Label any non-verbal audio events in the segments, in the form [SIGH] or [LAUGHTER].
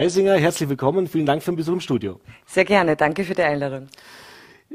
Elsinger, herzlich willkommen. Vielen Dank für den Besuch im Studio. Sehr gerne. Danke für die Einladung.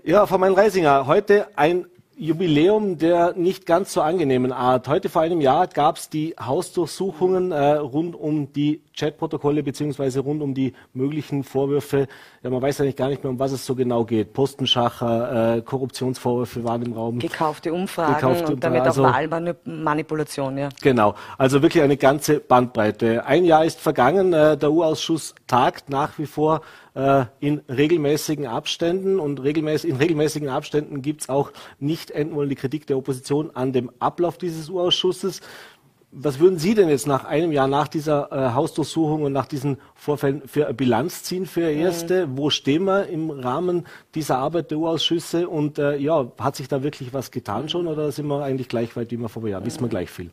Ja, Frau Mein-Reisinger, heute ein Jubiläum der nicht ganz so angenehmen Art. Heute vor einem Jahr gab es die Hausdurchsuchungen äh, rund um die Chatprotokolle beziehungsweise rund um die möglichen Vorwürfe. Ja, man weiß eigentlich gar nicht mehr, um was es so genau geht. Postenschacher, äh, Korruptionsvorwürfe waren im Raum. Gekaufte Umfragen Gekaufte und damit also, auch Wahlmanipulation, ja. Genau, also wirklich eine ganze Bandbreite. Ein Jahr ist vergangen, äh, der U-Ausschuss tagt nach wie vor äh, in regelmäßigen Abständen und regelmäßig, in regelmäßigen Abständen gibt es auch nicht endwollende Kritik der Opposition an dem Ablauf dieses U-Ausschusses. Was würden Sie denn jetzt nach einem Jahr nach dieser äh, Hausdurchsuchung und nach diesen Vorfällen für Bilanz ziehen für Erste? Mhm. Wo stehen wir im Rahmen dieser Arbeit der U-Ausschüsse? Und äh, ja, hat sich da wirklich was getan schon oder sind wir eigentlich gleich weit wie wir vor Jahr? Wissen wir gleich viel?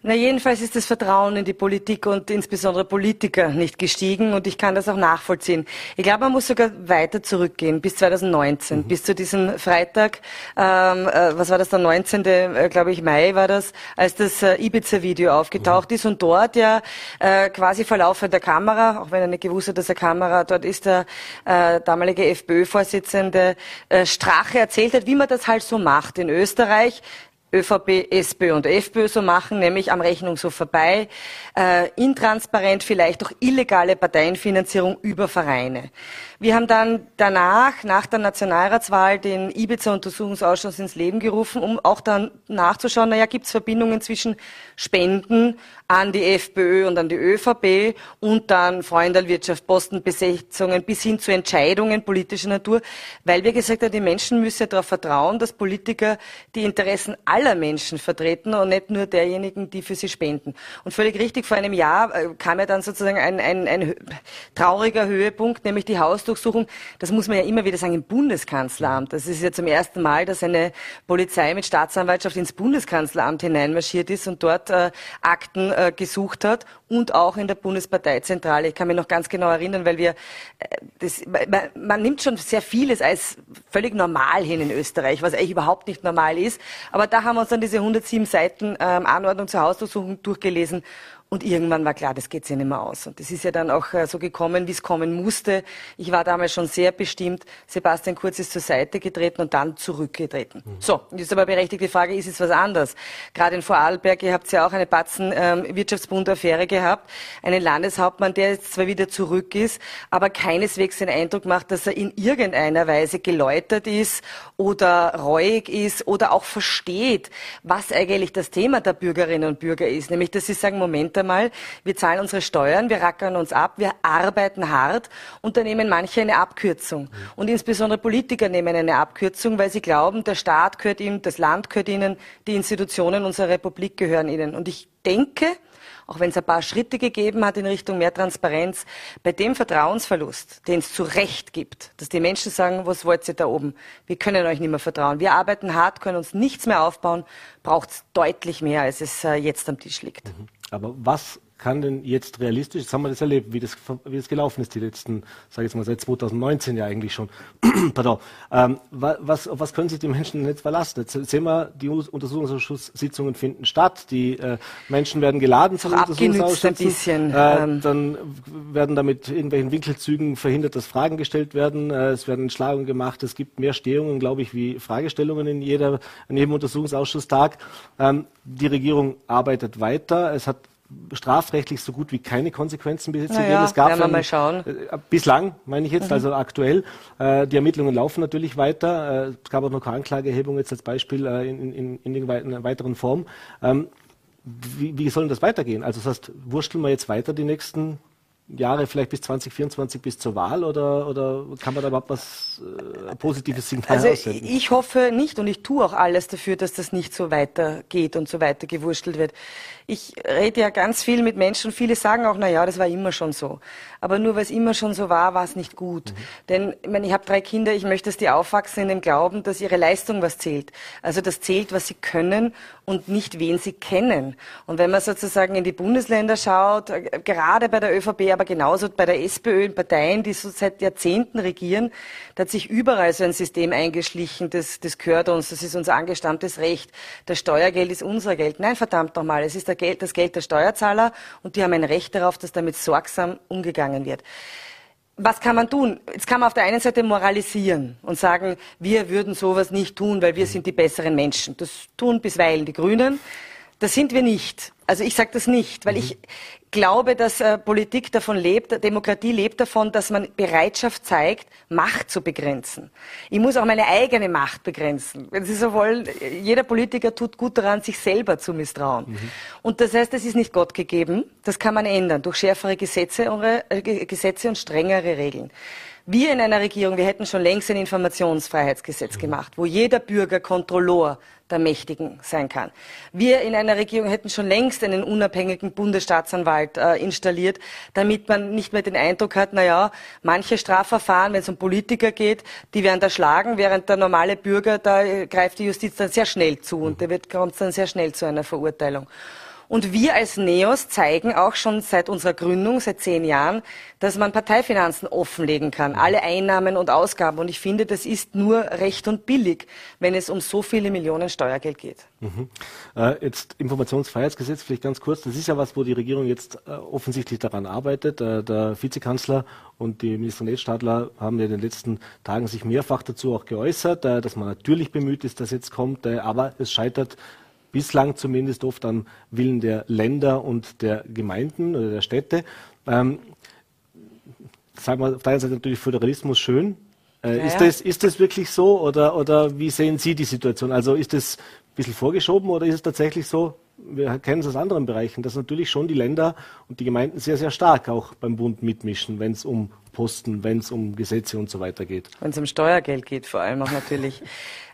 Na, jedenfalls ist das Vertrauen in die Politik und insbesondere Politiker nicht gestiegen und ich kann das auch nachvollziehen. Ich glaube, man muss sogar weiter zurückgehen, bis 2019, mhm. bis zu diesem Freitag, ähm, äh, was war das, der 19., äh, glaube ich, Mai war das, als das äh, Ibiza-Video aufgetaucht mhm. ist und dort ja äh, quasi vor laufender Kamera, auch wenn er nicht gewusst hat, dass er Kamera dort ist, der äh, damalige FPÖ-Vorsitzende äh, Strache erzählt hat, wie man das halt so macht in Österreich. ÖVP, SPÖ und FPÖ so machen, nämlich am Rechnungshof vorbei, äh, intransparent vielleicht auch illegale Parteienfinanzierung über Vereine. Wir haben dann danach, nach der Nationalratswahl, den Ibiza-Untersuchungsausschuss ins Leben gerufen, um auch dann nachzuschauen, naja, gibt es Verbindungen zwischen Spenden an die FPÖ und an die ÖVP und dann Freundalwirtschaft, Postenbesetzungen bis hin zu Entscheidungen politischer Natur, weil wir gesagt haben, die Menschen müssen darauf vertrauen, dass Politiker die Interessen aller Menschen vertreten und nicht nur derjenigen, die für sie spenden. Und völlig richtig, vor einem Jahr äh, kam ja dann sozusagen ein, ein, ein trauriger Höhepunkt, nämlich die Hausdurchsuchung, das muss man ja immer wieder sagen, im Bundeskanzleramt. Das ist ja zum ersten Mal, dass eine Polizei mit Staatsanwaltschaft ins Bundeskanzleramt hineinmarschiert ist und dort äh, Akten äh, gesucht hat und auch in der Bundesparteizentrale. Ich kann mich noch ganz genau erinnern, weil wir, äh, das, man, man, nimmt schon sehr vieles als völlig normal hin in Österreich, was eigentlich überhaupt nicht normal ist. Aber da haben wir uns dann diese 107 Seiten ähm, Anordnung zur Hausdurchsuchung durchgelesen und irgendwann war klar, das geht sich nicht mehr aus. Und das ist ja dann auch äh, so gekommen, wie es kommen musste. Ich war damals schon sehr bestimmt. Sebastian Kurz ist zur Seite getreten und dann zurückgetreten. Mhm. So, jetzt aber berechtigt die Frage, ist es was anderes? Gerade in Vorarlberg, ihr habt ja auch eine Batzen ähm, gehabt. Einen Landeshauptmann, der jetzt zwar wieder zurück ist, aber keineswegs den Eindruck macht, dass er in irgendeiner Weise geläutert ist oder reuig ist oder auch versteht, was eigentlich das Thema der Bürgerinnen und Bürger ist. Nämlich, dass sie sagen, Moment, einmal, wir zahlen unsere Steuern, wir rackern uns ab, wir arbeiten hart und da nehmen manche eine Abkürzung. Und insbesondere Politiker nehmen eine Abkürzung, weil sie glauben, der Staat gehört ihnen, das Land gehört ihnen, die Institutionen unserer Republik gehören ihnen. Und ich denke, auch wenn es ein paar Schritte gegeben hat in Richtung mehr Transparenz, bei dem Vertrauensverlust, den es zu Recht gibt, dass die Menschen sagen, was wollt ihr da oben? Wir können euch nicht mehr vertrauen. Wir arbeiten hart, können uns nichts mehr aufbauen, braucht es deutlich mehr, als es äh, jetzt am Tisch liegt. Mhm. Aber was kann denn jetzt realistisch, jetzt haben wir das erlebt, wie das, wie das gelaufen ist, die letzten, sage ich jetzt mal, seit 2019 ja eigentlich schon. [CLEARS THROAT] Pardon. Ähm, was, auf was können sich die Menschen jetzt verlassen? Jetzt sehen wir, die Untersuchungsausschusssitzungen finden statt, die äh, Menschen werden geladen zu Untersuchungsausschüssen. ein bisschen. Äh, ähm. dann werden damit irgendwelchen Winkelzügen verhindert, dass Fragen gestellt werden. Äh, es werden Entschlagungen gemacht. Es gibt mehr Stehungen, glaube ich, wie Fragestellungen in, jeder, in jedem Untersuchungsausschusstag. Ähm, die Regierung arbeitet weiter. Es hat strafrechtlich so gut wie keine Konsequenzen bis jetzt naja, gegeben. Es gab werden wir mal schauen. Äh, bislang, meine ich jetzt, mhm. also aktuell. Äh, die Ermittlungen laufen natürlich weiter. Äh, es gab auch noch keine Anklageerhebung jetzt als Beispiel äh, in, in, in, in weiteren Form. Ähm, wie, wie soll das weitergehen? Also das heißt, wursteln wir jetzt weiter die nächsten Jahre, vielleicht bis 2024, bis zur Wahl oder, oder kann man da überhaupt was äh, positives Signal also aussenden? Ich hoffe nicht und ich tue auch alles dafür, dass das nicht so weitergeht und so weiter gewurstelt wird. Ich rede ja ganz viel mit Menschen, viele sagen auch, na ja, das war immer schon so. Aber nur weil es immer schon so war, war es nicht gut. Mhm. Denn ich, meine, ich habe drei Kinder, ich möchte, dass die aufwachsen in dem Glauben, dass ihre Leistung was zählt. Also das zählt, was sie können und nicht wen sie kennen. Und wenn man sozusagen in die Bundesländer schaut, äh, gerade bei der ÖVP, aber genauso bei der SPÖ in Parteien, die so seit Jahrzehnten regieren, da hat sich überall so ein System eingeschlichen, das, das gehört uns, das ist unser angestammtes Recht. Das Steuergeld ist unser Geld. Nein, verdammt nochmal, es ist Geld, das Geld der Steuerzahler und die haben ein Recht darauf, dass damit sorgsam umgegangen wird was kann man tun? Jetzt kann man auf der einen Seite moralisieren und sagen, wir würden sowas nicht tun, weil wir sind die besseren Menschen. Das tun bisweilen die Grünen. Das sind wir nicht. Also ich sage das nicht, weil mhm. ich glaube, dass äh, Politik davon lebt, Demokratie lebt davon, dass man Bereitschaft zeigt, Macht zu begrenzen. Ich muss auch meine eigene Macht begrenzen. Wenn Sie so wollen, jeder Politiker tut gut daran, sich selber zu misstrauen. Mhm. Und das heißt, es ist nicht Gott gegeben. Das kann man ändern durch schärfere Gesetze und, äh, Gesetze und strengere Regeln. Wir in einer Regierung, wir hätten schon längst ein Informationsfreiheitsgesetz mhm. gemacht, wo jeder Bürger Kontrolleur der Mächtigen sein kann. Wir in einer Regierung hätten schon längst einen unabhängigen Bundesstaatsanwalt äh, installiert, damit man nicht mehr den Eindruck hat, na ja, manche Strafverfahren, wenn es um Politiker geht, die werden da schlagen, während der normale Bürger, da greift die Justiz dann sehr schnell zu und da wird, kommt dann sehr schnell zu einer Verurteilung. Und wir als NEOS zeigen auch schon seit unserer Gründung, seit zehn Jahren, dass man Parteifinanzen offenlegen kann, alle Einnahmen und Ausgaben. Und ich finde, das ist nur recht und billig, wenn es um so viele Millionen Steuergeld geht. Mhm. Äh, jetzt Informationsfreiheitsgesetz, vielleicht ganz kurz. Das ist ja was, wo die Regierung jetzt äh, offensichtlich daran arbeitet. Äh, der Vizekanzler und die Minister Netzstadler haben ja in den letzten Tagen sich mehrfach dazu auch geäußert, äh, dass man natürlich bemüht ist, dass jetzt kommt, äh, aber es scheitert bislang zumindest oft am Willen der Länder und der Gemeinden oder der Städte. Ähm, sagen wir auf der einen Seite natürlich Föderalismus schön. Äh, ja, ist, das, ist das wirklich so oder, oder wie sehen Sie die Situation? Also ist das ein bisschen vorgeschoben oder ist es tatsächlich so, wir kennen es aus anderen Bereichen, dass natürlich schon die Länder und die Gemeinden sehr, sehr stark auch beim Bund mitmischen, wenn es um Posten, wenn es um Gesetze und so weiter geht. Wenn es um Steuergeld geht, vor allem auch natürlich.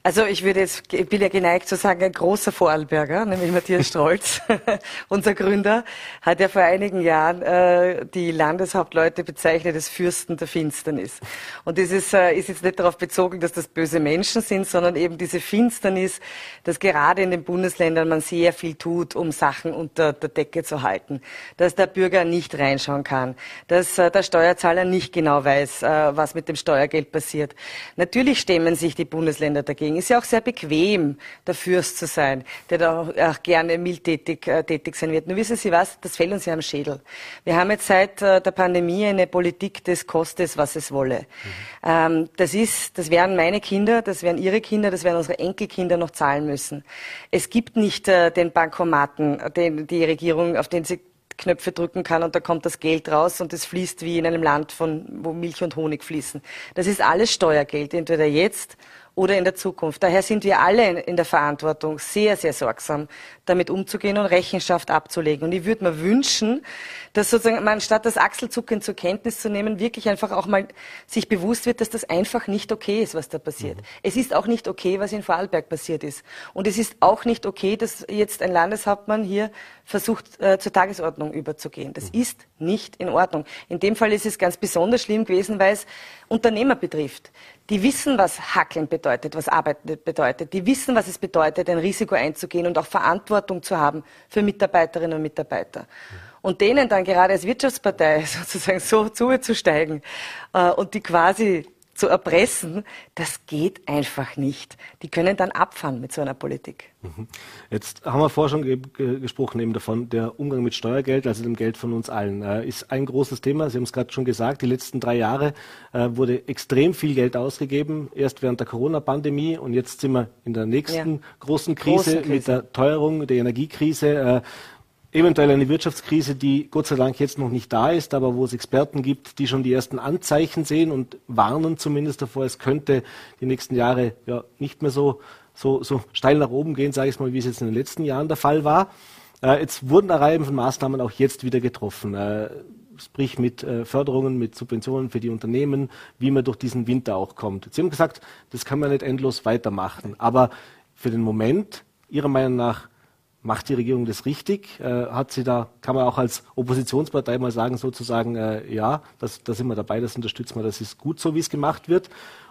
Also ich würde jetzt, ich bin ja geneigt zu sagen, ein großer Vorarlberger, nämlich Matthias Strolz, [LAUGHS] unser Gründer, hat ja vor einigen Jahren äh, die Landeshauptleute bezeichnet als Fürsten der Finsternis. Und das ist, äh, ist jetzt nicht darauf bezogen, dass das böse Menschen sind, sondern eben diese Finsternis, dass gerade in den Bundesländern man sehr viel tut, um Sachen unter der Decke zu halten. Dass der Bürger nicht reinschauen kann, dass äh, der Steuerzahler nicht genau weiß, äh, was mit dem Steuergeld passiert. Natürlich stemmen sich die Bundesländer dagegen. Ist ja auch sehr bequem, der Fürst zu sein, der da auch gerne mildtätig äh, tätig sein wird. Nur wissen Sie was, das fällt uns ja am Schädel. Wir haben jetzt seit äh, der Pandemie eine Politik des Kostes, was es wolle. Mhm. Ähm, das ist, das werden meine Kinder, das werden Ihre Kinder, das werden unsere Enkelkinder noch zahlen müssen. Es gibt nicht äh, den Bankomaten, den die Regierung, auf den sie Knöpfe drücken kann und da kommt das Geld raus und es fließt wie in einem Land, von, wo Milch und Honig fließen. Das ist alles Steuergeld, entweder jetzt oder in der Zukunft. Daher sind wir alle in der Verantwortung, sehr, sehr sorgsam damit umzugehen und Rechenschaft abzulegen. Und ich würde mir wünschen, dass sozusagen man statt das Achselzucken zur Kenntnis zu nehmen, wirklich einfach auch mal sich bewusst wird, dass das einfach nicht okay ist, was da passiert. Mhm. Es ist auch nicht okay, was in Vorarlberg passiert ist. Und es ist auch nicht okay, dass jetzt ein Landeshauptmann hier versucht, äh, zur Tagesordnung überzugehen. Das mhm. ist nicht in Ordnung. In dem Fall ist es ganz besonders schlimm gewesen, weil es Unternehmer betrifft. Die wissen, was Hackeln bedeutet, was Arbeiten bedeutet. Die wissen, was es bedeutet, ein Risiko einzugehen und auch Verantwortung zu haben für Mitarbeiterinnen und Mitarbeiter. Und denen dann gerade als Wirtschaftspartei [LAUGHS] sozusagen so zuzusteigen äh, und die quasi zu erpressen, das geht einfach nicht. Die können dann abfahren mit so einer Politik. Mhm. Jetzt haben wir vorher schon ge gesprochen eben davon, der Umgang mit Steuergeld, also dem Geld von uns allen, äh, ist ein großes Thema. Sie haben es gerade schon gesagt, die letzten drei Jahre äh, wurde extrem viel Geld ausgegeben, erst während der Corona-Pandemie und jetzt sind wir in der nächsten ja. großen, Krise großen Krise mit der Teuerung, der Energiekrise. Äh, eventuell eine Wirtschaftskrise, die Gott sei Dank jetzt noch nicht da ist, aber wo es Experten gibt, die schon die ersten Anzeichen sehen und warnen zumindest davor, es könnte die nächsten Jahre ja nicht mehr so, so, so steil nach oben gehen, sage ich mal, wie es jetzt in den letzten Jahren der Fall war. Äh, jetzt wurden eine Reihe von Maßnahmen auch jetzt wieder getroffen. Äh, sprich mit äh, Förderungen, mit Subventionen für die Unternehmen, wie man durch diesen Winter auch kommt. Sie haben gesagt, das kann man nicht endlos weitermachen. Aber für den Moment, Ihrer Meinung nach, Macht die Regierung das richtig? Äh, hat sie da, kann man auch als Oppositionspartei mal sagen, sozusagen, äh, ja, das, da sind wir dabei, das unterstützen wir, das ist gut so, wie es gemacht wird.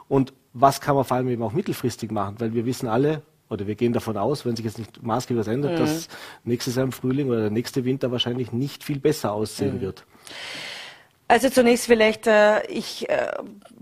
Und was kann man vor allem eben auch mittelfristig machen? Weil wir wissen alle, oder wir gehen davon aus, wenn sich jetzt nicht maßgeblich was ändert, mhm. dass nächstes Jahr im Frühling oder der nächste Winter wahrscheinlich nicht viel besser aussehen mhm. wird. Also zunächst vielleicht, äh, ich äh,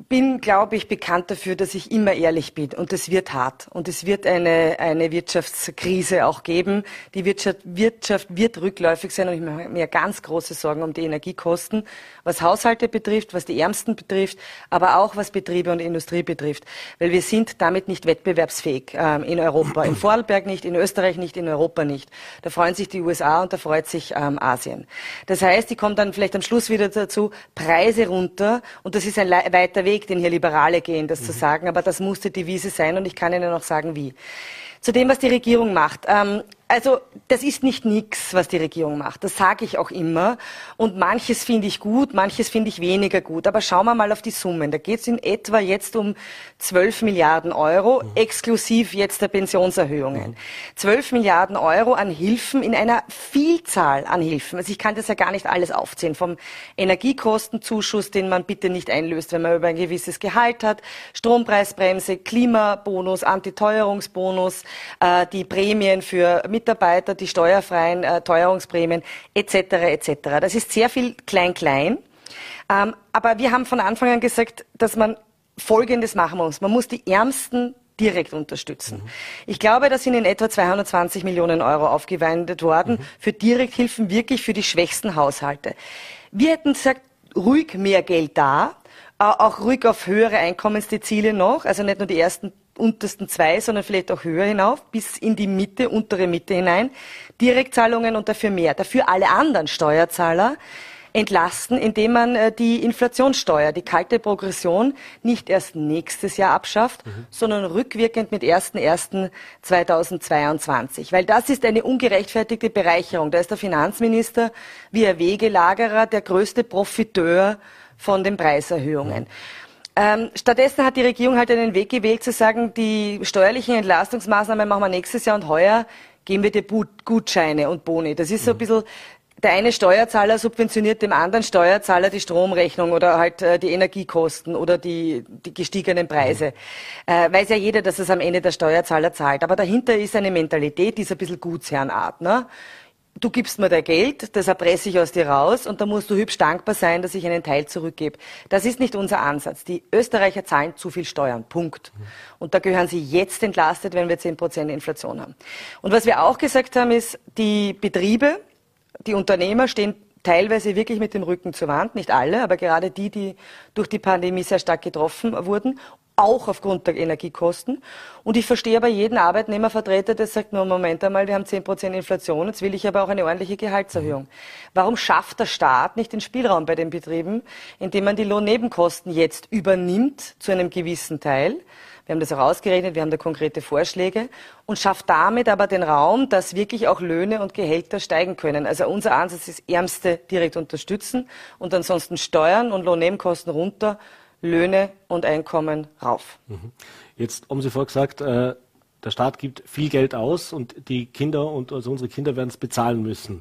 bin, glaube ich, bekannt dafür, dass ich immer ehrlich bin. Und es wird hart. Und es wird eine, eine Wirtschaftskrise auch geben. Die Wirtschaft, Wirtschaft wird rückläufig sein. Und ich mache mir ganz große Sorgen um die Energiekosten, was Haushalte betrifft, was die Ärmsten betrifft, aber auch was Betriebe und Industrie betrifft. Weil wir sind damit nicht wettbewerbsfähig ähm, in Europa. In Vorarlberg nicht, in Österreich nicht, in Europa nicht. Da freuen sich die USA und da freut sich ähm, Asien. Das heißt, die kommen dann vielleicht am Schluss wieder dazu, Preise runter. Und das ist ein weiter Weg, den hier Liberale gehen, das mhm. zu sagen. Aber das musste die Wiese sein und ich kann Ihnen auch sagen, wie. Zu dem, was die Regierung macht. Ähm, also das ist nicht nichts, was die Regierung macht. Das sage ich auch immer. Und manches finde ich gut, manches finde ich weniger gut. Aber schauen wir mal auf die Summen. Da geht es in etwa jetzt um 12 Milliarden Euro, mhm. exklusiv jetzt der Pensionserhöhungen. Mhm. 12 Milliarden Euro an Hilfen in einer Vielzahl an Hilfen. Also ich kann das ja gar nicht alles aufzählen. Vom Energiekostenzuschuss, den man bitte nicht einlöst, wenn man über ein gewisses Gehalt hat, Strompreisbremse, Klimabonus, Antiteuerungsbonus, äh, die Prämien für Mitarbeiter, die steuerfreien äh, Teuerungsprämien etc. etc. Das ist sehr viel Klein-Klein. Ähm, aber wir haben von Anfang an gesagt, dass man Folgendes machen muss. Man muss die Ärmsten direkt unterstützen. Mhm. Ich glaube, da sind in etwa 220 Millionen Euro aufgewendet worden mhm. für Direkthilfen wirklich für die schwächsten Haushalte. Wir hätten gesagt, ruhig mehr Geld da, auch ruhig auf höhere Einkommensziele noch, also nicht nur die ersten untersten zwei, sondern vielleicht auch höher hinauf, bis in die Mitte, untere Mitte hinein. Direktzahlungen und dafür mehr. Dafür alle anderen Steuerzahler entlasten, indem man äh, die Inflationssteuer, die kalte Progression, nicht erst nächstes Jahr abschafft, mhm. sondern rückwirkend mit 1.1.2022. Weil das ist eine ungerechtfertigte Bereicherung. Da ist der Finanzminister wie ein Wegelagerer der größte Profiteur von den Preiserhöhungen. Mhm. Ähm, stattdessen hat die Regierung halt einen Weg gewählt zu sagen, die steuerlichen Entlastungsmaßnahmen machen wir nächstes Jahr und heuer geben wir dir Gutscheine und Boni. Das ist so ein mhm. bisschen der eine Steuerzahler subventioniert dem anderen Steuerzahler die Stromrechnung oder halt äh, die Energiekosten oder die, die gestiegenen Preise. Mhm. Äh, weiß ja jeder, dass es am Ende der Steuerzahler zahlt. Aber dahinter ist eine Mentalität, die ist ein bisschen Gutsherrenart. Ne? Du gibst mir dein Geld, das erpresse ich aus dir raus und da musst du hübsch dankbar sein, dass ich einen Teil zurückgebe. Das ist nicht unser Ansatz. Die Österreicher zahlen zu viel Steuern. Punkt. Und da gehören sie jetzt entlastet, wenn wir 10% Inflation haben. Und was wir auch gesagt haben, ist, die Betriebe, die Unternehmer stehen teilweise wirklich mit dem Rücken zur Wand, nicht alle, aber gerade die, die durch die Pandemie sehr stark getroffen wurden auch aufgrund der Energiekosten. Und ich verstehe aber jeden Arbeitnehmervertreter, der sagt, nur Moment einmal, wir haben 10 Prozent Inflation, jetzt will ich aber auch eine ordentliche Gehaltserhöhung. Warum schafft der Staat nicht den Spielraum bei den Betrieben, indem man die Lohnnebenkosten jetzt übernimmt zu einem gewissen Teil? Wir haben das auch ausgerechnet, wir haben da konkrete Vorschläge und schafft damit aber den Raum, dass wirklich auch Löhne und Gehälter steigen können. Also unser Ansatz ist Ärmste direkt unterstützen und ansonsten Steuern und Lohnnebenkosten runter Löhne und Einkommen rauf. Mhm. Jetzt haben Sie vorher gesagt, äh, der Staat gibt viel Geld aus und die Kinder und also unsere Kinder werden es bezahlen müssen.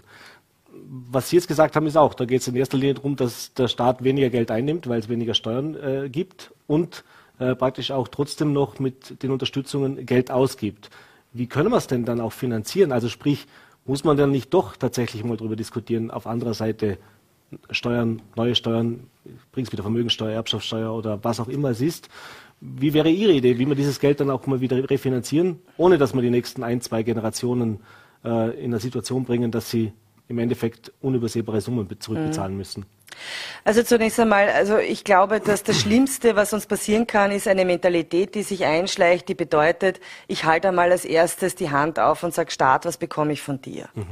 Was Sie jetzt gesagt haben, ist auch, da geht es in erster Linie darum, dass der Staat weniger Geld einnimmt, weil es weniger Steuern äh, gibt und äh, praktisch auch trotzdem noch mit den Unterstützungen Geld ausgibt. Wie können wir es denn dann auch finanzieren? Also sprich, muss man dann nicht doch tatsächlich mal darüber diskutieren, auf anderer Seite Steuern, neue Steuern, bringst wieder Vermögensteuer, Erbschaftssteuer oder was auch immer es ist. Wie wäre Ihre Idee, wie wir dieses Geld dann auch mal wieder refinanzieren, ohne dass wir die nächsten ein, zwei Generationen äh, in eine Situation bringen, dass sie im Endeffekt unübersehbare Summen zurückbezahlen mhm. müssen? Also zunächst einmal, also ich glaube, dass das Schlimmste, was uns passieren kann, ist eine Mentalität, die sich einschleicht, die bedeutet, ich halte einmal als erstes die Hand auf und sage, Staat, was bekomme ich von dir? Mhm.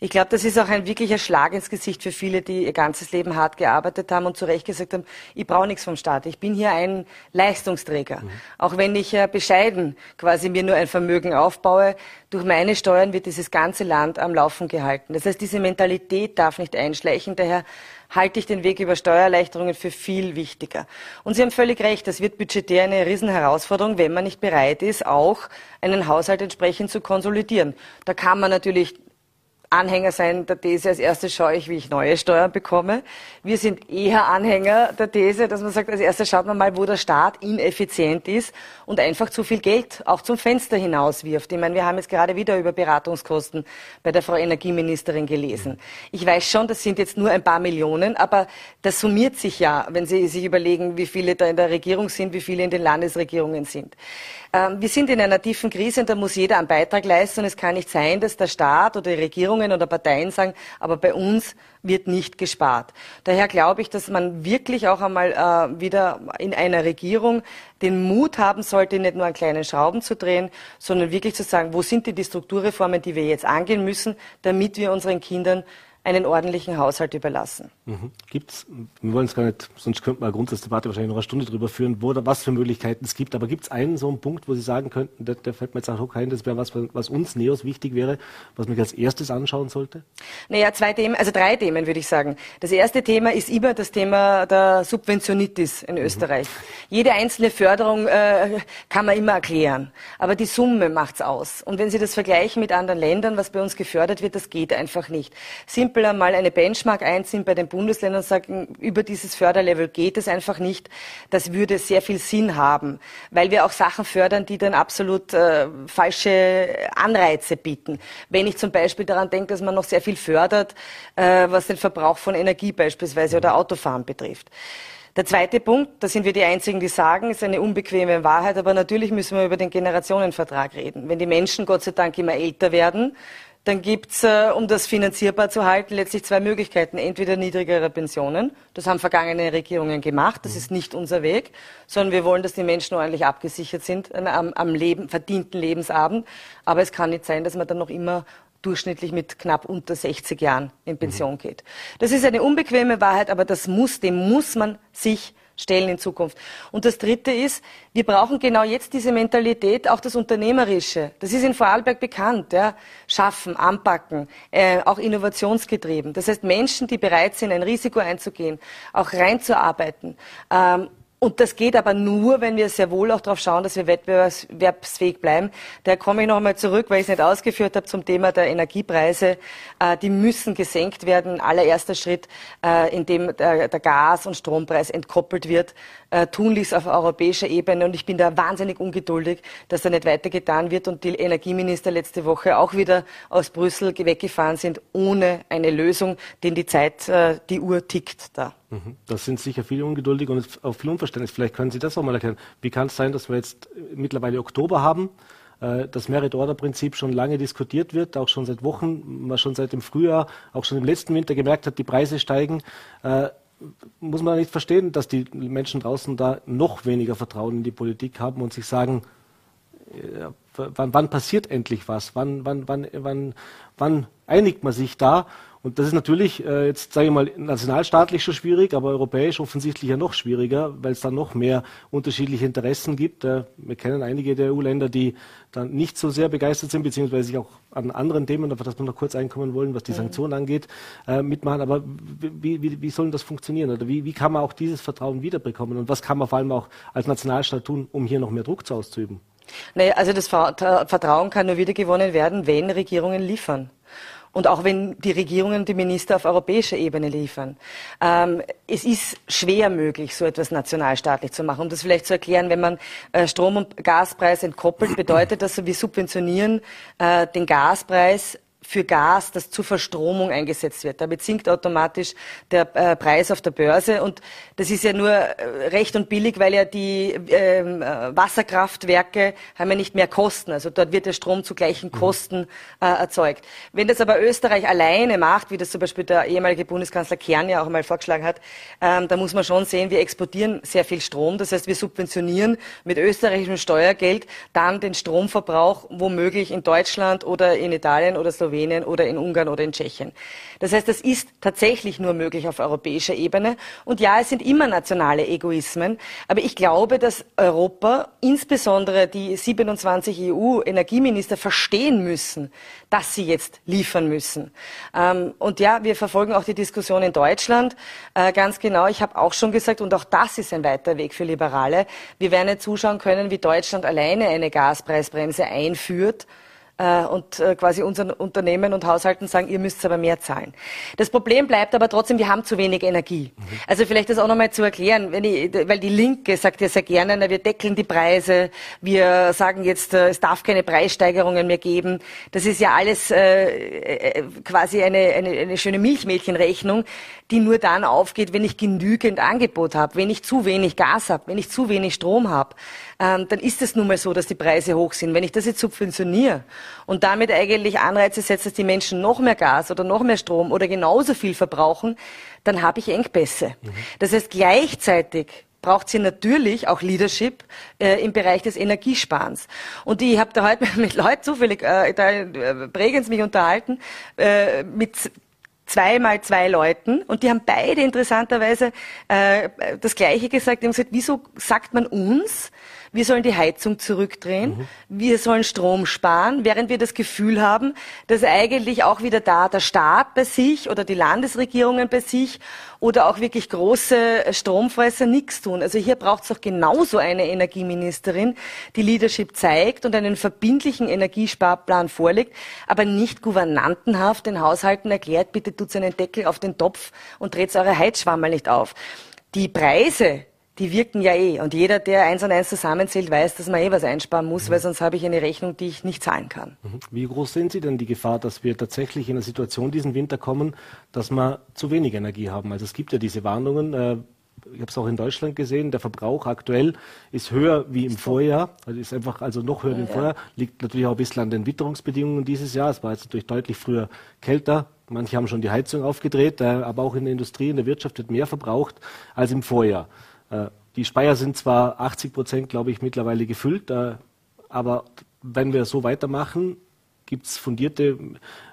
Ich glaube, das ist auch ein wirklicher Schlag ins Gesicht für viele, die ihr ganzes Leben hart gearbeitet haben und zu Recht gesagt haben, ich brauche nichts vom Staat. Ich bin hier ein Leistungsträger. Mhm. Auch wenn ich äh, bescheiden quasi mir nur ein Vermögen aufbaue, durch meine Steuern wird dieses ganze Land am Laufen gehalten. Das heißt, diese Mentalität darf nicht einschleichen. Daher halte ich den Weg über Steuererleichterungen für viel wichtiger. Und Sie haben völlig recht, das wird budgetär eine Riesenherausforderung, wenn man nicht bereit ist, auch einen Haushalt entsprechend zu konsolidieren. Da kann man natürlich Anhänger sein der These, als erstes schaue ich, wie ich neue Steuern bekomme. Wir sind eher Anhänger der These, dass man sagt, als erstes schaut man mal, wo der Staat ineffizient ist und einfach zu viel Geld auch zum Fenster hinaus wirft. Ich meine, wir haben jetzt gerade wieder über Beratungskosten bei der Frau Energieministerin gelesen. Ich weiß schon, das sind jetzt nur ein paar Millionen, aber das summiert sich ja, wenn Sie sich überlegen, wie viele da in der Regierung sind, wie viele in den Landesregierungen sind. Ähm, wir sind in einer tiefen Krise und da muss jeder einen Beitrag leisten und es kann nicht sein, dass der Staat oder die Regierungen oder Parteien sagen, aber bei uns wird nicht gespart. Daher glaube ich, dass man wirklich auch einmal äh, wieder in einer Regierung den Mut haben sollte, nicht nur an kleinen Schrauben zu drehen, sondern wirklich zu sagen, wo sind die, die Strukturreformen, die wir jetzt angehen müssen, damit wir unseren Kindern einen ordentlichen Haushalt überlassen. Mhm. Gibt's, wir wollen es gar nicht, sonst könnte man eine Grundsatzdebatte wahrscheinlich noch eine Stunde drüber führen, wo oder was für Möglichkeiten es gibt. Aber gibt es einen so einen Punkt, wo Sie sagen könnten, der, der fällt mir jetzt auch ein, das wäre was, was uns Neos wichtig wäre, was man als erstes anschauen sollte? Naja, zwei Themen, also drei Themen würde ich sagen. Das erste Thema ist immer das Thema der Subventionitis in mhm. Österreich. Mhm. Jede einzelne Förderung äh, kann man immer erklären, aber die Summe macht's aus. Und wenn Sie das vergleichen mit anderen Ländern, was bei uns gefördert wird, das geht einfach nicht. Sind simpel einmal eine Benchmark einziehen bei den Bundesländern und sagen, über dieses Förderlevel geht es einfach nicht. Das würde sehr viel Sinn haben, weil wir auch Sachen fördern, die dann absolut äh, falsche Anreize bieten. Wenn ich zum Beispiel daran denke, dass man noch sehr viel fördert, äh, was den Verbrauch von Energie beispielsweise oder Autofahren betrifft. Der zweite Punkt, da sind wir die Einzigen, die sagen, ist eine unbequeme Wahrheit, aber natürlich müssen wir über den Generationenvertrag reden. Wenn die Menschen Gott sei Dank immer älter werden, dann gibt's, äh, um das finanzierbar zu halten, letztlich zwei Möglichkeiten. Entweder niedrigere Pensionen, das haben vergangene Regierungen gemacht, das ist nicht unser Weg, sondern wir wollen, dass die Menschen ordentlich abgesichert sind äh, am, am Leben, verdienten Lebensabend. Aber es kann nicht sein, dass man dann noch immer durchschnittlich mit knapp unter 60 Jahren in Pension mhm. geht. Das ist eine unbequeme Wahrheit, aber das muss, dem muss man sich stellen in Zukunft. Und das Dritte ist, wir brauchen genau jetzt diese Mentalität, auch das Unternehmerische. Das ist in Vorarlberg bekannt. Ja? Schaffen, anpacken, äh, auch innovationsgetrieben. Das heißt, Menschen, die bereit sind, ein Risiko einzugehen, auch reinzuarbeiten. Ähm, und das geht aber nur, wenn wir sehr wohl auch darauf schauen, dass wir wettbewerbsfähig bleiben. Da komme ich noch einmal zurück, weil ich es nicht ausgeführt habe zum Thema der Energiepreise. Äh, die müssen gesenkt werden. Allererster Schritt, äh, indem der, Gas- und Strompreis entkoppelt wird, äh, tunlichst auf europäischer Ebene. Und ich bin da wahnsinnig ungeduldig, dass da nicht weitergetan wird und die Energieminister letzte Woche auch wieder aus Brüssel weggefahren sind, ohne eine Lösung, denn die Zeit, die Uhr tickt da. Mhm. Das sind sicher viele ungeduldig und auch viel Unverständnis. Vielleicht können Sie das auch mal erklären. Wie kann es sein, dass wir jetzt mittlerweile Oktober haben, äh, das Merit-Order-Prinzip schon lange diskutiert wird, auch schon seit Wochen, man schon seit dem Frühjahr, auch schon im letzten Winter gemerkt hat, die Preise steigen. Äh, muss man nicht verstehen, dass die Menschen draußen da noch weniger Vertrauen in die Politik haben und sich sagen, äh, wann, wann passiert endlich was? Wann, wann, wann, wann, wann einigt man sich da? Und das ist natürlich äh, jetzt, sage ich mal, nationalstaatlich schon schwierig, aber europäisch offensichtlich ja noch schwieriger, weil es da noch mehr unterschiedliche Interessen gibt. Äh, wir kennen einige der EU-Länder, die dann nicht so sehr begeistert sind, beziehungsweise sich auch an anderen Themen, auf das wir noch kurz einkommen wollen, was die mhm. Sanktionen angeht, äh, mitmachen. Aber wie, wie, wie soll das funktionieren? Oder wie, wie kann man auch dieses Vertrauen wiederbekommen? Und was kann man vor allem auch als Nationalstaat tun, um hier noch mehr Druck zu auszuüben? Naja, also das Vertrauen kann nur wiedergewonnen werden, wenn Regierungen liefern und auch wenn die Regierungen die Minister auf europäischer Ebene liefern. Ähm, es ist schwer möglich, so etwas nationalstaatlich zu machen. Um das vielleicht zu erklären, wenn man äh, Strom- und Gaspreis entkoppelt, bedeutet das, wir subventionieren äh, den Gaspreis für Gas, das zur Verstromung eingesetzt wird. Damit sinkt automatisch der äh, Preis auf der Börse und das ist ja nur äh, recht und billig, weil ja die äh, Wasserkraftwerke haben ja nicht mehr Kosten. Also dort wird der Strom zu gleichen mhm. Kosten äh, erzeugt. Wenn das aber Österreich alleine macht, wie das zum Beispiel der ehemalige Bundeskanzler Kern ja auch mal vorgeschlagen hat, ähm, da muss man schon sehen, wir exportieren sehr viel Strom. Das heißt, wir subventionieren mit österreichischem Steuergeld dann den Stromverbrauch womöglich in Deutschland oder in Italien oder Slowenien Slowenien oder in Ungarn oder in Tschechien. Das heißt, das ist tatsächlich nur möglich auf europäischer Ebene. Und ja, es sind immer nationale Egoismen. Aber ich glaube, dass Europa, insbesondere die 27 EU-Energieminister, verstehen müssen, dass sie jetzt liefern müssen. Ähm, und ja, wir verfolgen auch die Diskussion in Deutschland äh, ganz genau. Ich habe auch schon gesagt, und auch das ist ein weiter Weg für Liberale, wir werden nicht zuschauen können, wie Deutschland alleine eine Gaspreisbremse einführt und äh, quasi unseren Unternehmen und Haushalten sagen, ihr müsst aber mehr zahlen. Das Problem bleibt aber trotzdem, wir haben zu wenig Energie. Mhm. Also vielleicht das auch nochmal zu erklären, ich, weil die Linke sagt ja sehr gerne, na, wir deckeln die Preise, wir sagen jetzt, äh, es darf keine Preissteigerungen mehr geben. Das ist ja alles äh, äh, quasi eine, eine, eine schöne Milchmädchenrechnung, die nur dann aufgeht, wenn ich genügend Angebot habe, wenn ich zu wenig Gas habe, wenn ich zu wenig Strom habe. Ähm, dann ist es nun mal so, dass die Preise hoch sind. Wenn ich das jetzt subventioniere und damit eigentlich Anreize setze, dass die Menschen noch mehr Gas oder noch mehr Strom oder genauso viel verbrauchen, dann habe ich Engpässe. Mhm. Das heißt, gleichzeitig braucht sie natürlich auch Leadership äh, im Bereich des Energiesparens. Und ich habe da heute [LAUGHS] mit Leuten zufällig, äh, da äh, Bregenz mich unterhalten, äh, mit zweimal zwei Leuten und die haben beide interessanterweise äh, das Gleiche gesagt. Die haben gesagt, wieso sagt man uns, wir sollen die Heizung zurückdrehen, mhm. wir sollen Strom sparen, während wir das Gefühl haben, dass eigentlich auch wieder da der Staat bei sich oder die Landesregierungen bei sich oder auch wirklich große Stromfresser nichts tun. Also hier braucht es doch genauso eine Energieministerin, die Leadership zeigt und einen verbindlichen Energiesparplan vorlegt, aber nicht gouvernantenhaft den Haushalten erklärt, bitte tut einen Deckel auf den Topf und dreht eure Heizschwammerl nicht auf. Die Preise, die wirken ja eh. Und jeder, der eins und eins zusammenzählt, weiß, dass man eh was einsparen muss, weil sonst habe ich eine Rechnung, die ich nicht zahlen kann. Mhm. Wie groß sehen Sie denn die Gefahr, dass wir tatsächlich in eine Situation diesen Winter kommen, dass wir zu wenig Energie haben? Also es gibt ja diese Warnungen. Äh, ich habe es auch in Deutschland gesehen, der Verbrauch aktuell ist höher wie im Vorjahr, also ist einfach also noch höher ja, wie im Vorjahr, liegt natürlich auch ein bisschen an den Witterungsbedingungen dieses Jahr. Es war jetzt natürlich deutlich früher kälter. Manche haben schon die Heizung aufgedreht, äh, aber auch in der Industrie, in der Wirtschaft wird mehr verbraucht als im Vorjahr. Äh, die Speier sind zwar 80 Prozent, glaube ich, mittlerweile gefüllt, äh, aber wenn wir so weitermachen, gibt es fundierte